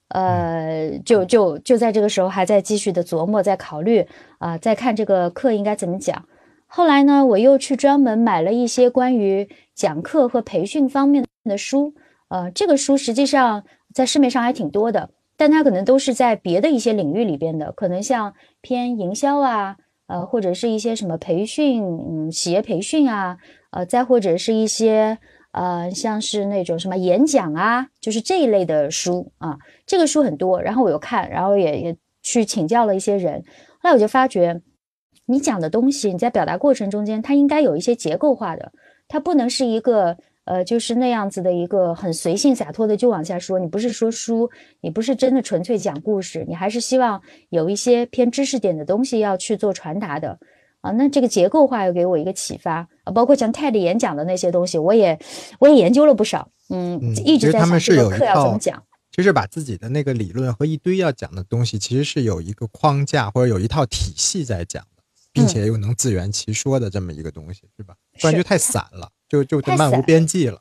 Speaker 2: 呃，就就就在这个时候还在继续的琢磨，在考虑啊，在看这个课应该怎么讲。后来呢，我又去专门买了一些关于讲课和培训方面的书。呃，这个书实际上在市面上还挺多的，但它可能都是在别的一些领域里边的，可能像偏营销啊，呃，或者是一些什么培训，嗯，企业培训啊，呃，再或者是一些呃，像是那种什么演讲啊，就是这一类的书啊。这个书很多，然后我又看，然后也也去请教了一些人，后来我就发觉。你讲的东西，你在表达过程中间，它应该有一些结构化的，它不能是一个呃，就是那样子的一个很随性洒脱的就往下说。你不是说书，你不是真的纯粹讲故事，你还是希望有一些偏知识点的东西要去做传达的啊。那这个结构化又给我一个启发啊，包括像 TED 演讲的那些东西，我也我也研究了不少，嗯，一直在想这个课要怎么讲。
Speaker 1: 就是把自己的那个理论和一堆要讲的东西，其实是有一个框架或者有一套体系在讲。并且又能自圆其说的这么一个东西，是吧？不然就太散了，就就漫无边际了。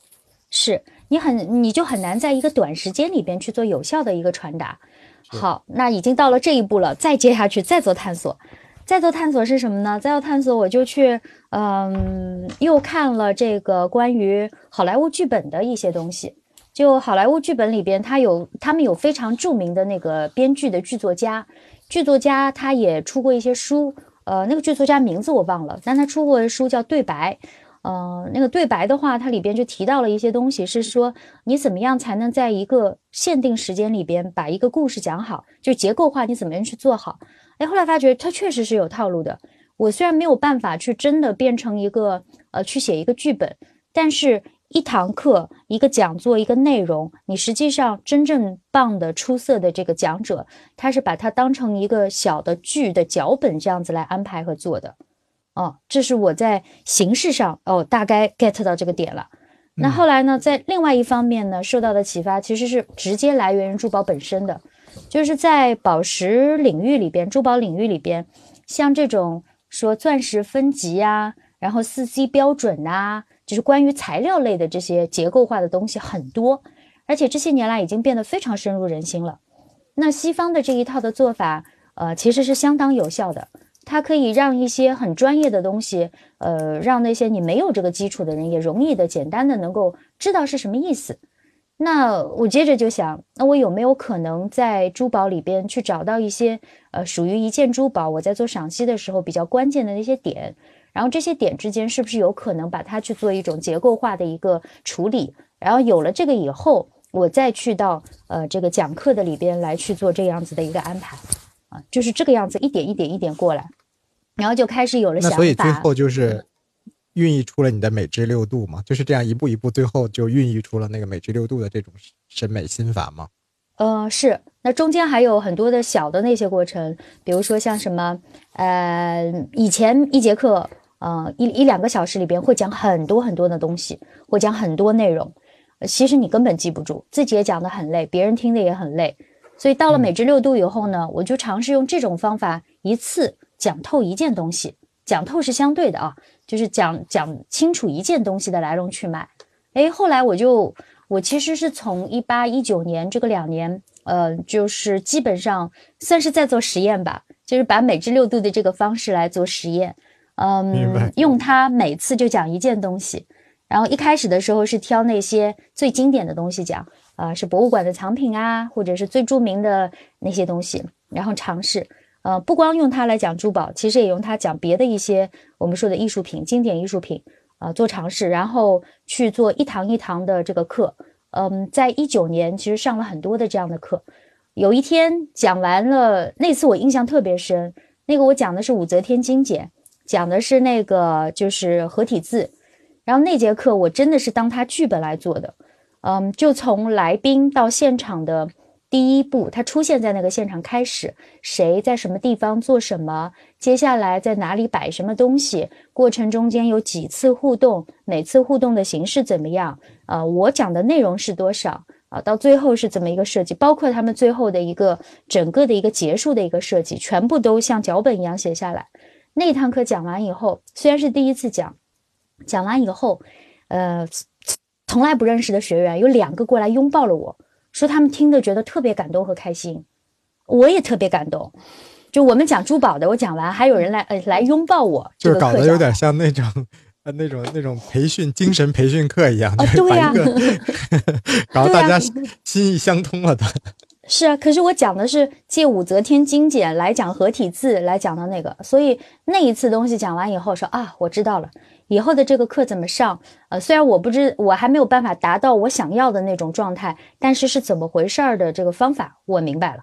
Speaker 2: 是你很你就很难在一个短时间里边去做有效的一个传达。好，那已经到了这一步了，再接下去再做探索，再做探索是什么呢？再做探索，我就去嗯，又看了这个关于好莱坞剧本的一些东西。就好莱坞剧本里边，他有他们有非常著名的那个编剧的剧作家，剧作家他也出过一些书。呃，那个剧作家名字我忘了，但他出过书叫《对白》。呃，那个对白的话，它里边就提到了一些东西，是说你怎么样才能在一个限定时间里边把一个故事讲好，就结构化，你怎么样去做好？哎，后来发觉它确实是有套路的。我虽然没有办法去真的变成一个呃去写一个剧本，但是一堂课、一个讲座、一个内容，你实际上真正棒的、出色的这个讲者，他是把它当成一个小的剧的脚本这样子来安排和做的。哦，这是我在形式上哦，大概 get 到这个点了。那后来呢，在另外一方面呢，受到的启发其实是直接来源于珠宝本身的，就是在宝石领域里边、珠宝领域里边，像这种说钻石分级啊，然后四 C 标准呐。就是关于材料类的这些结构化的东西很多，而且这些年来已经变得非常深入人心了。那西方的这一套的做法，呃，其实是相当有效的。它可以让一些很专业的东西，呃，让那些你没有这个基础的人也容易的、简单的能够知道是什么意思。那我接着就想，那我有没有可能在珠宝里边去找到一些，呃，属于一件珠宝我在做赏析的时候比较关键的那些点？然后这些点之间是不是有可能把它去做一种结构化的一个处理？然后有了这个以后，我再去到呃这个讲课的里边来去做这样子的一个安排，啊，就是这个样子一点一点一点过来，然后就开始有了想法。
Speaker 1: 所以最后就是孕育出了你的美之六度嘛，就是这样一步一步，最后就孕育出了那个美之六度的这种审美心法嘛。
Speaker 2: 呃，是，那中间还有很多的小的那些过程，比如说像什么，呃，以前一节课。呃，一一两个小时里边会讲很多很多的东西，会讲很多内容，其实你根本记不住，自己也讲得很累，别人听的也很累。所以到了美之六度以后呢，我就尝试用这种方法，一次讲透一件东西。讲透是相对的啊，就是讲讲清楚一件东西的来龙去脉。哎，后来我就我其实是从一八一九年这个两年，呃，就是基本上算是在做实验吧，就是把美之六度的这个方式来做实验。嗯，用它每次就讲一件东西，然后一开始的时候是挑那些最经典的东西讲，啊，是博物馆的藏品啊，或者是最著名的那些东西，然后尝试，呃，不光用它来讲珠宝，其实也用它讲别的一些我们说的艺术品、经典艺术品，啊，做尝试，然后去做一堂一堂的这个课。嗯，在一九年其实上了很多的这样的课，有一天讲完了，那次我印象特别深，那个我讲的是武则天精简。讲的是那个就是合体字，然后那节课我真的是当他剧本来做的，嗯，就从来宾到现场的第一步，他出现在那个现场开始，谁在什么地方做什么，接下来在哪里摆什么东西，过程中间有几次互动，每次互动的形式怎么样，啊，我讲的内容是多少？啊，到最后是怎么一个设计，包括他们最后的一个整个的一个结束的一个设计，全部都像脚本一样写下来。那堂课讲完以后，虽然是第一次讲，讲完以后，呃，从来不认识的学员有两个过来拥抱了我，说他们听的觉得特别感动和开心，我也特别感动。就我们讲珠宝的，我讲完还有人来呃来拥抱我，
Speaker 1: 就是搞得有点像那种呃那种那种培训精神培训课一样，
Speaker 2: 对呀
Speaker 1: 搞得大家心意相通了的。
Speaker 2: 是啊，可是我讲的是借武则天精简来讲合体字来讲的那个，所以那一次东西讲完以后说啊，我知道了，以后的这个课怎么上？呃，虽然我不知我还没有办法达到我想要的那种状态，但是是怎么回事儿的这个方法我明白了，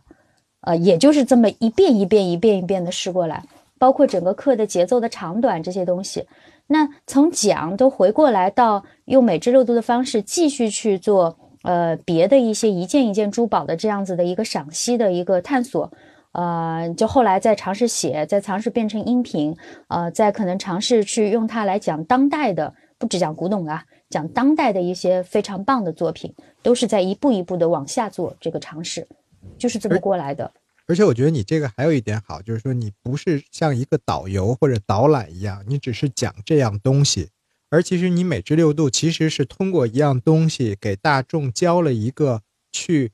Speaker 2: 呃，也就是这么一遍一遍一遍一遍的试过来，包括整个课的节奏的长短这些东西，那从讲都回过来到用美之六度的方式继续去做。呃，别的一些一件一件珠宝的这样子的一个赏析的一个探索，呃，就后来再尝试写，再尝试变成音频，呃，再可能尝试去用它来讲当代的，不只讲古董啊，讲当代的一些非常棒的作品，都是在一步一步的往下做这个尝试，就是这么过来的。
Speaker 1: 而且我觉得你这个还有一点好，就是说你不是像一个导游或者导览一样，你只是讲这样东西。而其实你每至六度其实是通过一样东西给大众教了一个去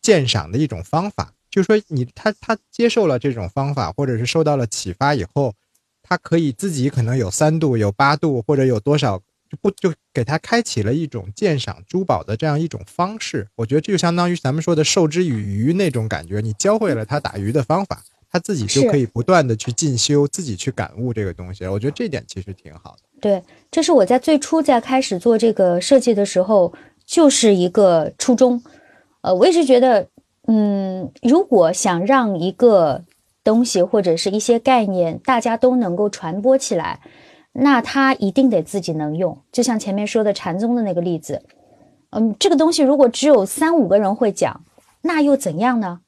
Speaker 1: 鉴赏的一种方法，就是说你他他接受了这种方法，或者是受到了启发以后，他可以自己可能有三度、有八度，或者有多少就不就给他开启了一种鉴赏珠宝的这样一种方式。我觉得这就相当于咱们说的授之以鱼那种感觉，你教会了他打鱼的方法，他自己就可以不断的去进修，自己去感悟这个东西。我觉得这点其实挺好的。
Speaker 2: 对，这是我在最初在开始做这个设计的时候，就是一个初衷。呃，我一直觉得，嗯，如果想让一个东西或者是一些概念大家都能够传播起来，那它一定得自己能用。就像前面说的禅宗的那个例子，嗯，这个东西如果只有三五个人会讲，那又怎样呢？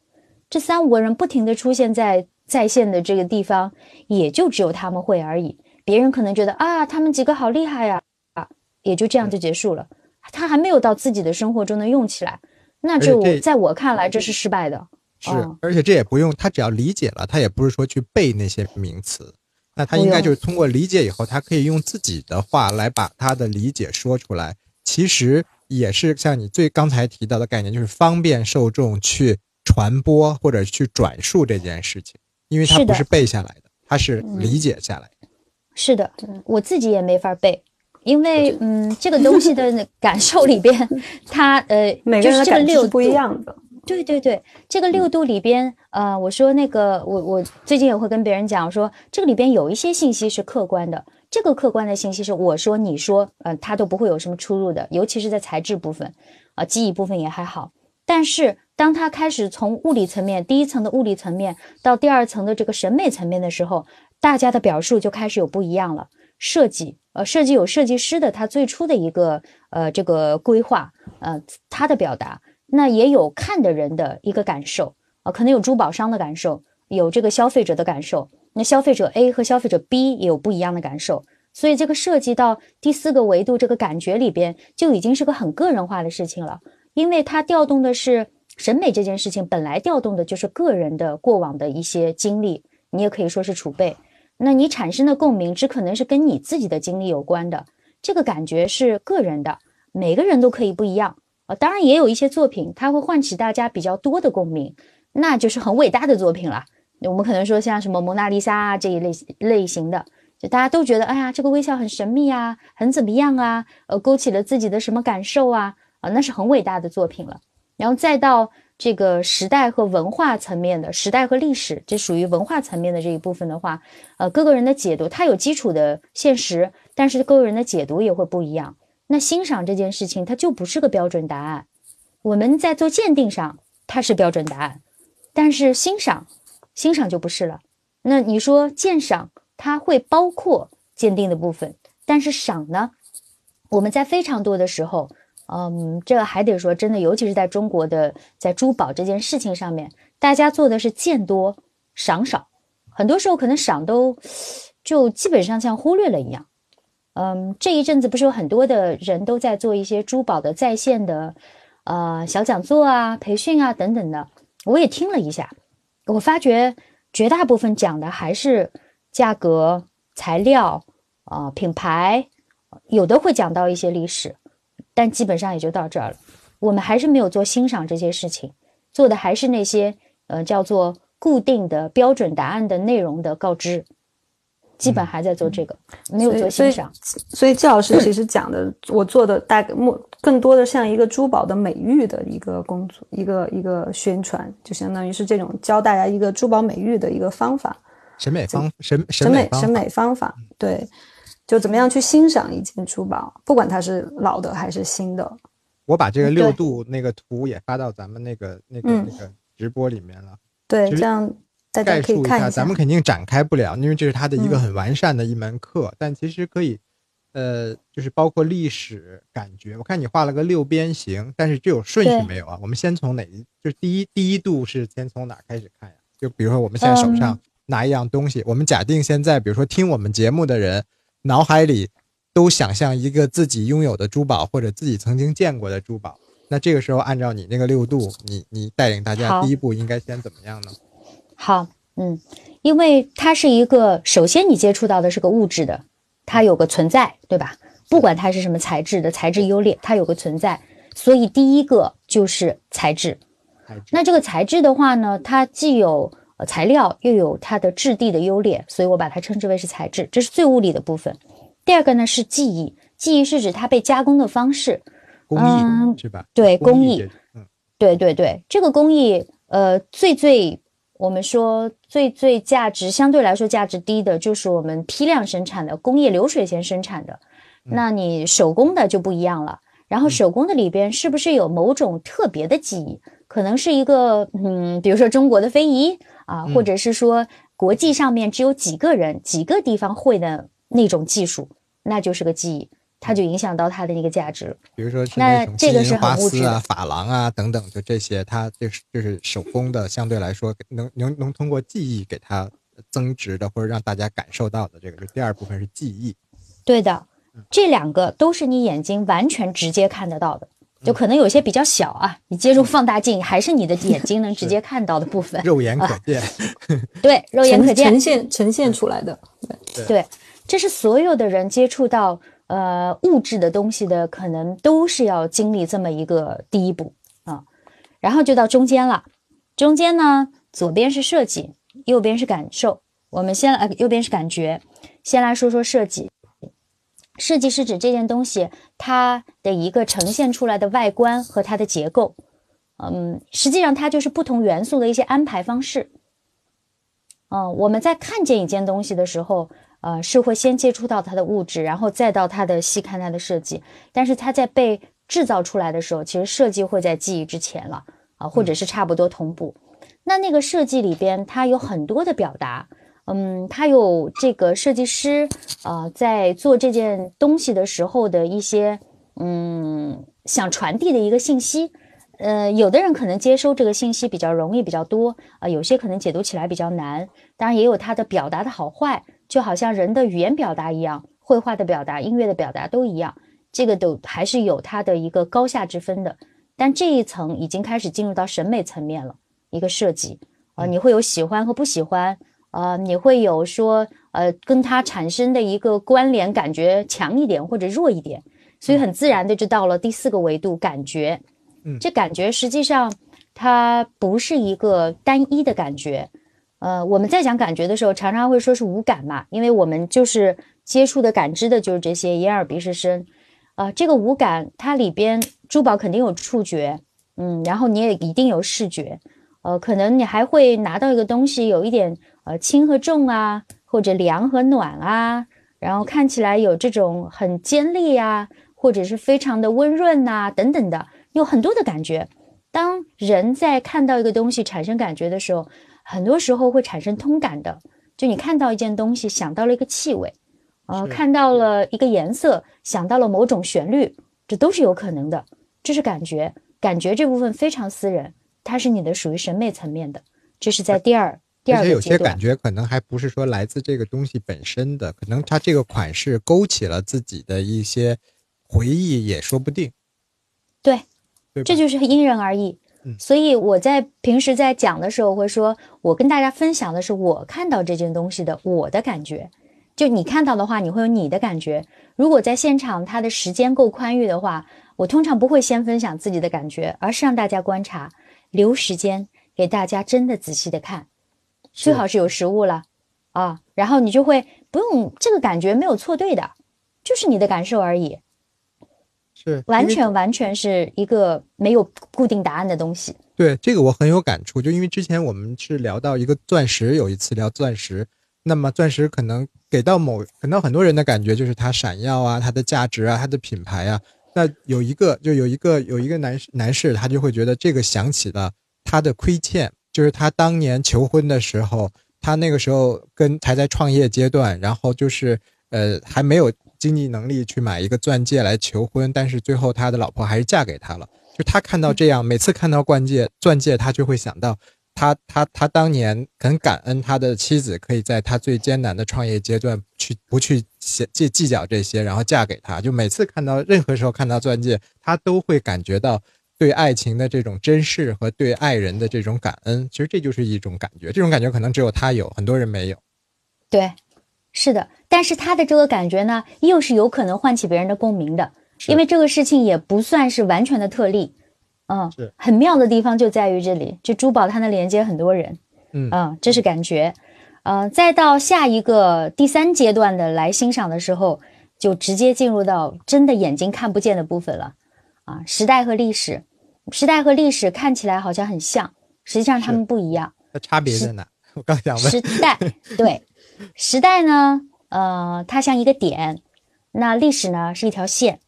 Speaker 2: 这三五个人不停地出现在在线的这个地方，也就只有他们会而已。别人可能觉得啊，他们几个好厉害呀，啊，也就这样就结束了。他还没有到自己的生活中能用起来，那就我在我看来这是失败的。
Speaker 1: 是，而且这也不用他只要理解了，他也不是说去背那些名词，那他应该就是通过理解以后，他可以用自己的话来把他的理解说出来。其实也是像你最刚才提到的概念，就是方便受众去。传播或者去转述这件事情，因为他不是背下来的，他是理解下来的。
Speaker 2: 是的，我自己也没法背，因为嗯，这个东西的 感受里边，它呃，
Speaker 3: 每个人的感受是不一样的。
Speaker 2: 对对对，这个六度里边，呃，我说那个，我我最近也会跟别人讲说，这个里边有一些信息是客观的，这个客观的信息是我说你说，呃，它都不会有什么出入的，尤其是在材质部分，啊，记忆部分也还好，但是。当它开始从物理层面，第一层的物理层面到第二层的这个审美层面的时候，大家的表述就开始有不一样了。设计，呃，设计有设计师的他最初的一个呃这个规划，呃，他的表达，那也有看的人的一个感受，啊，可能有珠宝商的感受，有这个消费者的感受，那消费者 A 和消费者 B 也有不一样的感受，所以这个涉及到第四个维度这个感觉里边，就已经是个很个人化的事情了，因为它调动的是。审美这件事情本来调动的就是个人的过往的一些经历，你也可以说是储备。那你产生的共鸣只可能是跟你自己的经历有关的，这个感觉是个人的，每个人都可以不一样啊。当然也有一些作品，它会唤起大家比较多的共鸣，那就是很伟大的作品了。我们可能说像什么蒙娜丽莎啊这一类类型的，就大家都觉得哎呀这个微笑很神秘啊，很怎么样啊，呃勾起了自己的什么感受啊啊，那是很伟大的作品了。然后再到这个时代和文化层面的时代和历史，这属于文化层面的这一部分的话，呃，各个人的解读，它有基础的现实，但是各个人的解读也会不一样。那欣赏这件事情，它就不是个标准答案。我们在做鉴定上，它是标准答案，但是欣赏，欣赏就不是了。那你说鉴赏，它会包括鉴定的部分，但是赏呢？我们在非常多的时候。嗯，这个还得说，真的，尤其是在中国的，在珠宝这件事情上面，大家做的是见多赏少，很多时候可能赏都就基本上像忽略了一样。嗯，这一阵子不是有很多的人都在做一些珠宝的在线的呃小讲座啊、培训啊等等的，我也听了一下，我发觉绝大部分讲的还是价格、材料啊、品牌，有的会讲到一些历史。但基本上也就到这儿了，我们还是没有做欣赏这些事情，做的还是那些呃叫做固定的标准答案的内容的告知，基本还在做这个，没有做欣赏。
Speaker 3: 所以季老师其实讲的，我做的大概目更多的像一个珠宝的美誉的一个工作，一个一个宣传，就相当于是这种教大家一个珠宝美誉的一个方法，
Speaker 1: 审美方审
Speaker 3: 审美审美方法，对。就怎么样去欣赏一件珠宝，不管它是老的还是新的。
Speaker 1: 我把这个六度那个图也发到咱们那个那个那个直播里面了。
Speaker 3: 对，这样大家可以看一下。
Speaker 1: 咱们肯定展开不了，因为这是它的一个很完善的一门课。但其实可以，呃，就是包括历史感觉。我看你画了个六边形，但是这有顺序没有啊？我们先从哪一？就是第一第一度是先从哪开始看呀？就比如说我们现在手上拿一样东西，我们假定现在比如说听我们节目的人。脑海里都想象一个自己拥有的珠宝，或者自己曾经见过的珠宝。那这个时候，按照你那个六度，你你带领大家第一步应该先怎么样呢？
Speaker 2: 好，嗯，因为它是一个，首先你接触到的是个物质的，它有个存在，对吧？不管它是什么材质的，材质优劣，它有个存在。所以第一个就是材质。那这个材质的话呢，它既有。呃，材料又有它的质地的优劣，所以我把它称之为是材质，这是最物理的部分。第二个呢是技艺，技艺是指它被加工的方式，
Speaker 1: 工艺是吧？
Speaker 2: 对，工艺，嗯，对对对，这个工艺，呃，最最我们说最最价值相对来说价值低的就是我们批量生产的工业流水线生产的，那你手工的就不一样了。然后手工的里边是不是有某种特别的技艺？可能是一个，嗯，比如说中国的非遗。啊，或者是说国际上面只有几个人、几个地方会的那种技术，那就是个技艺，它就影响到它的那个价值。
Speaker 1: 比如说是
Speaker 2: 那这个是
Speaker 1: 花
Speaker 2: 很物质的
Speaker 1: 丝啊、珐琅啊等等，就这些，它就是就是手工的，相对来说能能能通过技艺给它增值的，或者让大家感受到的，这个就第二部分是技艺。
Speaker 2: 对的，这两个都是你眼睛完全直接看得到的，就可能有些比较小啊，你接入放大镜还是你的眼睛能直接看到的部分，
Speaker 1: 肉眼可见。
Speaker 2: 对，肉眼可见
Speaker 3: 呈呈。现呈现出来的。
Speaker 2: 对，这是所有的人接触到呃物质的东西的，可能都是要经历这么一个第一步啊，然后就到中间了。中间呢，左边是设计，右边是感受。我们先来，右边是感觉。先来说说设计。设计是指这件东西它的一个呈现出来的外观和它的结构。嗯，实际上它就是不同元素的一些安排方式。嗯，我们在看见一件东西的时候，呃，是会先接触到它的物质，然后再到它的细看它的设计。但是它在被制造出来的时候，其实设计会在记忆之前了啊，或者是差不多同步。那那个设计里边，它有很多的表达。嗯，他有这个设计师呃在做这件东西的时候的一些嗯想传递的一个信息。呃，有的人可能接收这个信息比较容易，比较多啊、有些可能解读起来比较难。当然也有它的表达的好坏，就好像人的语言表达一样，绘画的表达、音乐的表达都一样，这个都还是有它的一个高下之分的。但这一层已经开始进入到审美层面了，一个设计啊、你会有喜欢和不喜欢，呃，你会有说呃跟它产生的一个关联感觉强一点或者弱一点，所以很自然的就到了第四个维度感觉。
Speaker 1: 嗯
Speaker 2: 这感觉实际上它不是一个单一的感觉。呃，我们在讲感觉的时候，常常会说是五感嘛，因为我们就是接触的、感知的就是这些眼、耳、鼻、舌、身。啊，这个五感它里边，珠宝肯定有触觉，嗯，然后你也一定有视觉，呃，可能你还会拿到一个东西，有一点呃轻和重啊，或者凉和暖啊，然后看起来有这种很尖利啊，或者是非常的温润呐、等等的，有很多的感觉。当人在看到一个东西产生感觉的时候，很多时候会产生通感的。就你看到一件东西，想到了一个气味，呃，看到了一个颜色，想到了某种旋律，这都是有可能的。这是感觉，感觉这部分非常私人，它是你的属于审美层面的，这是在第二第
Speaker 1: 而且有些感。觉可能还不是说来自这个东西本身的，可能它这个款式勾起了自己的一些回忆，也说不定。
Speaker 2: 对，
Speaker 1: 对
Speaker 2: 这就是因人而异。
Speaker 1: 嗯
Speaker 2: 所以我在平时在讲的时候会说，我跟大家分享的是我看到这件东西的我的感觉。就你看到的话，你会有你的感觉。如果在现场它的时间够宽裕的话，我通常不会先分享自己的感觉，而是让大家观察，留时间给大家真的仔细的看，最好是有实物了啊，然后你就会不用这个感觉没有错对的，就是你的感受而已。
Speaker 1: 是
Speaker 2: 完全完全是一个没有固定答案的东西。
Speaker 1: 对这个我很有感触，就因为之前我们是聊到一个钻石，有一次聊钻石，那么钻石可能给到某可能很多人的感觉就是它闪耀啊，它的价值啊，它的品牌啊。那有一个就有一个有一个男男士，他就会觉得这个想起了他的亏欠，就是他当年求婚的时候，他那个时候跟还在创业阶段，然后就是呃还没有经济能力去买一个钻戒来求婚，但是最后他的老婆还是嫁给他了。就他看到这样，每次看到钻戒，钻戒他就会想到他他他当年很感恩他的妻子可以在他最艰难的创业阶段去不去计计计较这些，然后嫁给他。就每次看到任何时候看到钻戒，他都会感觉到对爱情的这种珍视和对爱人的这种感恩。其实这就是一种感觉，这种感觉可能只有他有，很多人没有。
Speaker 2: 对，是的，但是他的这个感觉呢，又是有可能唤起别人的共鸣的，因为这个事情也不算是完全的特例。嗯
Speaker 1: 是，
Speaker 2: 很妙的地方就在于这里，就珠宝它能连接很多人。
Speaker 1: 嗯
Speaker 2: 这是感觉。呃，再到下一个第三阶段的来欣赏的时候，就直接进入到真的眼睛看不见的部分了。啊，时代和历史，时代和历史看起来好像很像，实际上它们不一样。
Speaker 1: 那差别在哪？我刚想问。
Speaker 2: 时代，对，时代呢，呃，它像一个点，那历史呢是一条线。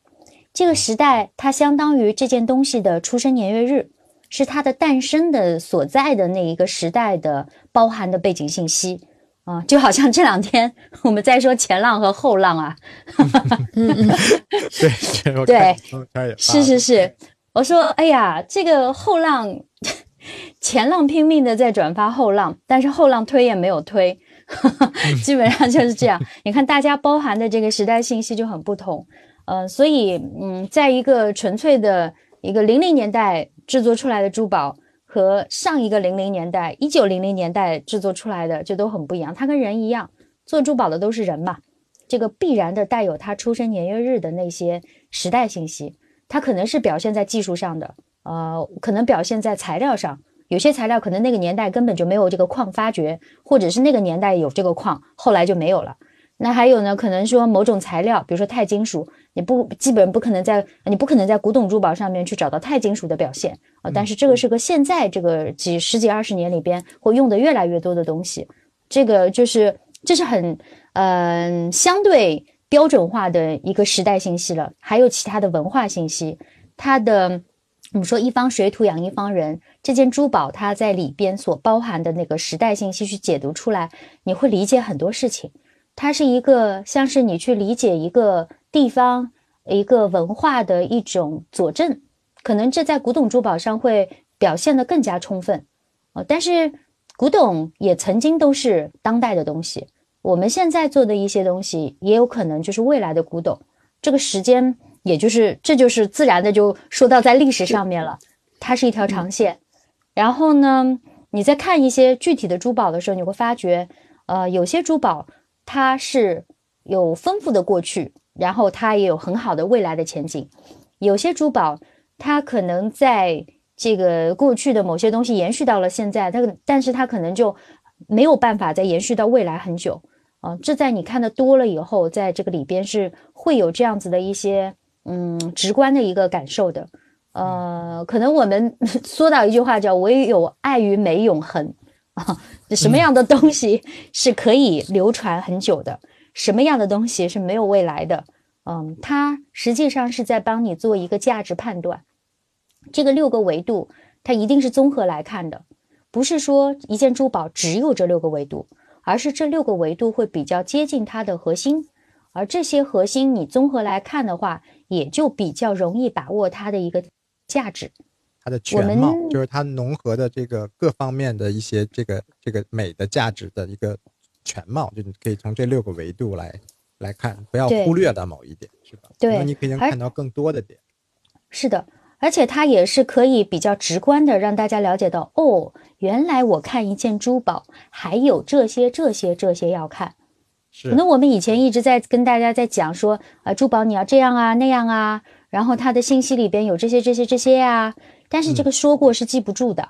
Speaker 2: 这个时代它相当于这件东西的出生年月日，是它的诞生的所在的那一个时代的包含的背景信息。啊，就好像这两天我们在说前浪和后浪啊，
Speaker 1: 嗯嗯，对
Speaker 2: 对，是是是，我说哎呀，这个后浪前浪拼命的在转发后浪，但是后浪推也没有推，基本上就是这样。你看大家包含的这个时代信息就很不同，呃，所以嗯，在一个纯粹的一个零零年代制作出来的珠宝。和上一个零零年代，一九零零年代制作出来的就都很不一样。它跟人一样，做珠宝的都是人嘛，这个必然的带有他出生年月日的那些时代信息。它可能是表现在技术上的，呃，可能表现在材料上。有些材料可能那个年代根本就没有这个矿发掘，或者是那个年代有这个矿，后来就没有了。那还有呢？可能说某种材料，比如说钛金属，你不基本不可能在你不可能在古董珠宝上面去找到钛金属的表现啊。但是这个是个现在这个几十几二十年里边会用的越来越多的东西，这个就是这是很嗯相对标准化的一个时代信息了。还有其他的文化信息，它的我们说一方水土养一方人，这件珠宝它在里边所包含的那个时代信息去解读出来，你会理解很多事情。它是一个像是你去理解一个地方、一个文化的一种佐证，可能这在古董珠宝上会表现得更加充分，呃，但是古董也曾经都是当代的东西，我们现在做的一些东西也有可能就是未来的古董，这个时间也就是这就是自然的就说到在历史上面了，它是一条长线。然后呢，你在看一些具体的珠宝的时候，你会发觉，呃，有些珠宝。它是有丰富的过去，然后它也有很好的未来的前景。有些珠宝，它可能在这个过去的某些东西延续到了现在，它但是它可能就没有办法再延续到未来很久啊。这在你看的多了以后，在这个里边是会有这样子的一些嗯直观的一个感受的。呃，可能我们 说到一句话叫“唯有爱与美永恒”。啊 什么样的东西是可以流传很久的？什么样的东西是没有未来的？嗯，它实际上是在帮你做一个价值判断。这个六个维度，它一定是综合来看的，不是说一件珠宝只有这六个维度，而是这六个维度会比较接近它的核心，而这些核心你综合来看的话，也就比较容易把握它的一个价值。
Speaker 1: 它的全貌就是它融合的这个各方面的一些这个这个美的价值的一个全貌，就你可以从这六个维度来来看，不要忽略了某一点，是吧？
Speaker 2: 对，
Speaker 1: 你可以能看到更多的点。
Speaker 2: 是的，而且它也是可以比较直观的让大家了解到，哦，原来我看一件珠宝还有这些这些这些要看。
Speaker 1: 是。
Speaker 2: 可能我们以前一直在跟大家在讲说，啊，珠宝你要这样啊那样啊，然后它的信息里边有这些这些这些呀。但是这个说过是记不住的。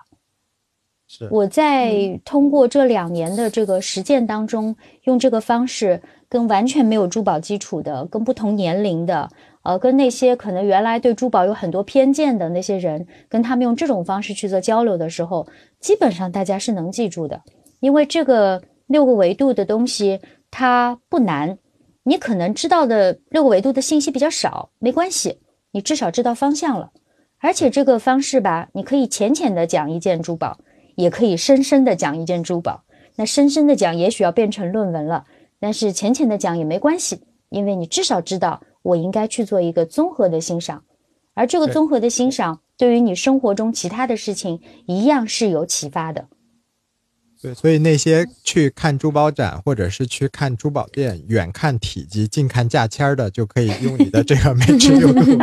Speaker 1: 是
Speaker 2: 我在通过这两年的这个实践当中，用这个方式跟完全没有珠宝基础的、跟不同年龄的、呃，跟那些可能原来对珠宝有很多偏见的那些人，跟他们用这种方式去做交流的时候，基本上大家是能记住的。因为这个六个维度的东西它不难，你可能知道的六个维度的信息比较少，没关系，你至少知道方向了。而且这个方式吧，你可以浅浅的讲一件珠宝，也可以深深的讲一件珠宝。那深深的讲，也许要变成论文了；但是浅浅的讲也没关系，因为你至少知道我应该去做一个综合的欣赏，而这个综合的欣赏，对于你生活中其他的事情一样是有启发的。
Speaker 1: 对，所以那些去看珠宝展或者是去看珠宝店，远看体积，近看价签的，就可以用你的这个美食用度，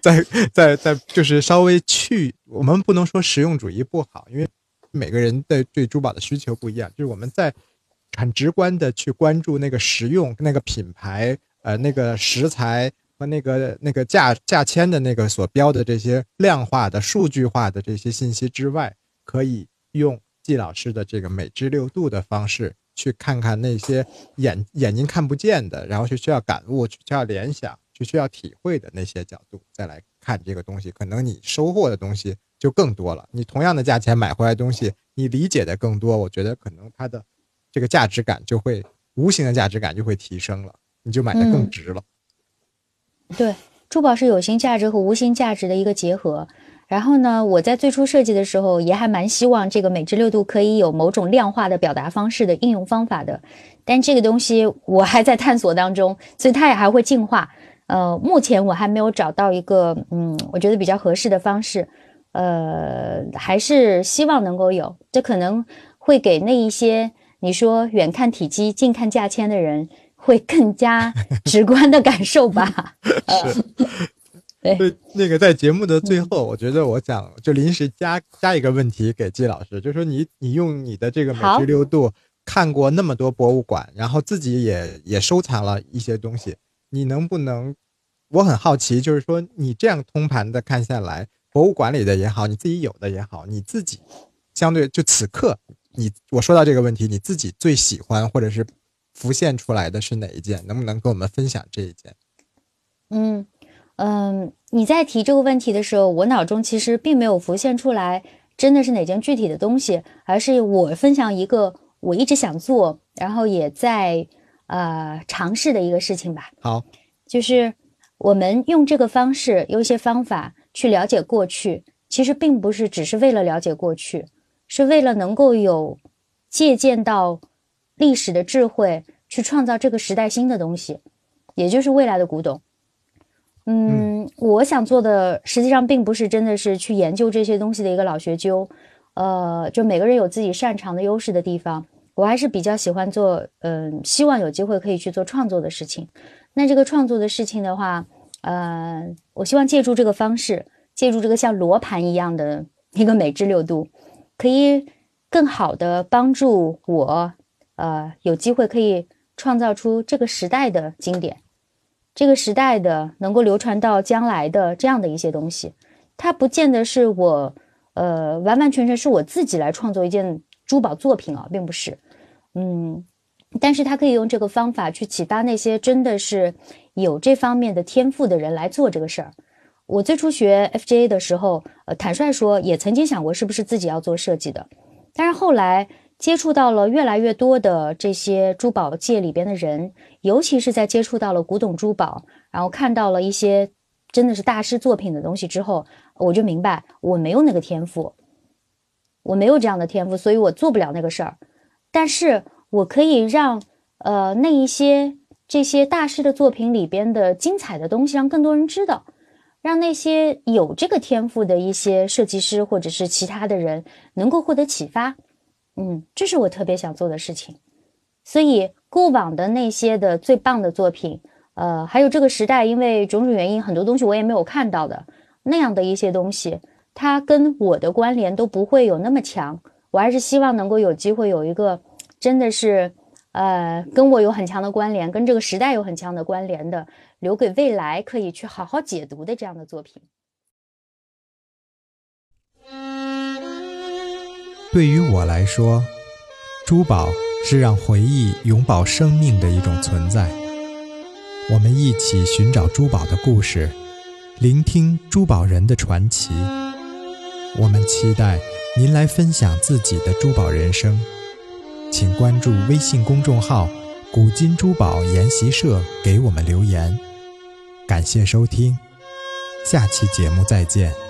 Speaker 1: 在在在，就是稍微去，我们不能说实用主义不好，因为每个人的对珠宝的需求不一样，就是我们在很直观的去关注那个实用、那个品牌、呃那个食材和那个那个价价签的那个所标的这些量化的、数据化的这些信息之外，可以用。季老师的这个美知六度的方式，去看看那些眼眼睛看不见的，然后去需要感悟、去需要联想、去需要体会的那些角度，再来看这个东西，可能你收获的东西就更多了。你同样的价钱买回来东西，你理解的更多，我觉得可能它的这个价值感就会无形的价值感就会提升了，你就买的更值了。
Speaker 2: 对，珠宝是有形价值和无形价值的一个结合。然后呢，我在最初设计的时候也还蛮希望这个美之六度可以有某种量化的表达方式的应用方法的，但这个东西我还在探索当中，所以它也还会进化。呃，目前我还没有找到一个嗯，我觉得比较合适的方式。呃，还是希望能够有，这可能会给那一些你说远看体积近看价签的人会更加 直观的感受吧。
Speaker 1: 是。对，那个在节目的最后，我觉得我想就临时加加一个问题给季老师，就说你你用你的这个美知六度看过那么多博物馆，然后自己也也收藏了一些东西，你能不能？我很好奇，就是说你这样通盘的看下来，博物馆里的也好，你自己有的也好，你自己相对就此刻你我说到这个问题，你自己最喜欢或者是浮现出来的是哪一件？能不能跟我们分享这一件？
Speaker 2: 嗯。嗯，你在提这个问题的时候，我脑中其实并没有浮现出来，真的是哪件具体的东西，而是我分享一个我一直想做，然后也在呃尝试的一个事情吧。
Speaker 1: 好，
Speaker 2: 就是我们用这个方式，用一些方法去了解过去，其实并不是只是为了了解过去，是为了能够有借鉴到历史的智慧，去创造这个时代新的东西，也就是未来的古董。嗯，我想做的实际上并不是真的是去研究这些东西的一个老学究，呃，就每个人有自己擅长的优势的地方，我还是比较喜欢做，嗯，希望有机会可以去做创作的事情。那这个创作的事情的话，呃，我希望借助这个方式，借助这个像罗盘一样的 一个美之六度，可以更好的帮助我，呃，有机会可以创造出这个时代的经典。这个时代的能够流传到将来的这样的一些东西，它不见得是我，呃，完完全全是我自己来创作一件珠宝作品啊，并不是，嗯，但是它可以用这个方法去启发那些真的是有这方面的天赋的人来做这个事儿。我最初学 FJA 的时候，呃，坦率说也曾经想过是不是自己要做设计的，但是后来。接触到了越来越多的这些珠宝界里边的人，尤其是在接触到了古董珠宝，然后看到了一些真的是大师作品的东西之后，我就明白我没有那个天赋，我没有这样的天赋，所以我做不了那个事儿。但是我可以让呃那一些这些大师的作品里边的精彩的东西让更多人知道，让那些有这个天赋的一些设计师或者是其他的人能够获得启发。嗯，这是我特别想做的事情，所以过往的那些的最棒的作品，呃，还有这个时代，因为种种原因，很多东西我也没有看到的那样的一些东西，它跟我的关联都不会有那么强。我还是希望能够有机会有一个真的是，呃，跟我有很强的关联，跟这个时代有很强的关联的，留给未来可以去好好解读的这样的作品。
Speaker 1: 对于我来说，珠宝是让回忆永葆生命的一种存在。我们一起寻找珠宝的故事，聆听珠宝人的传奇。我们期待您来分享自己的珠宝人生，请关注微信公众号“古今珠宝研习社”，给我们留言。感谢收听，下期节目再见。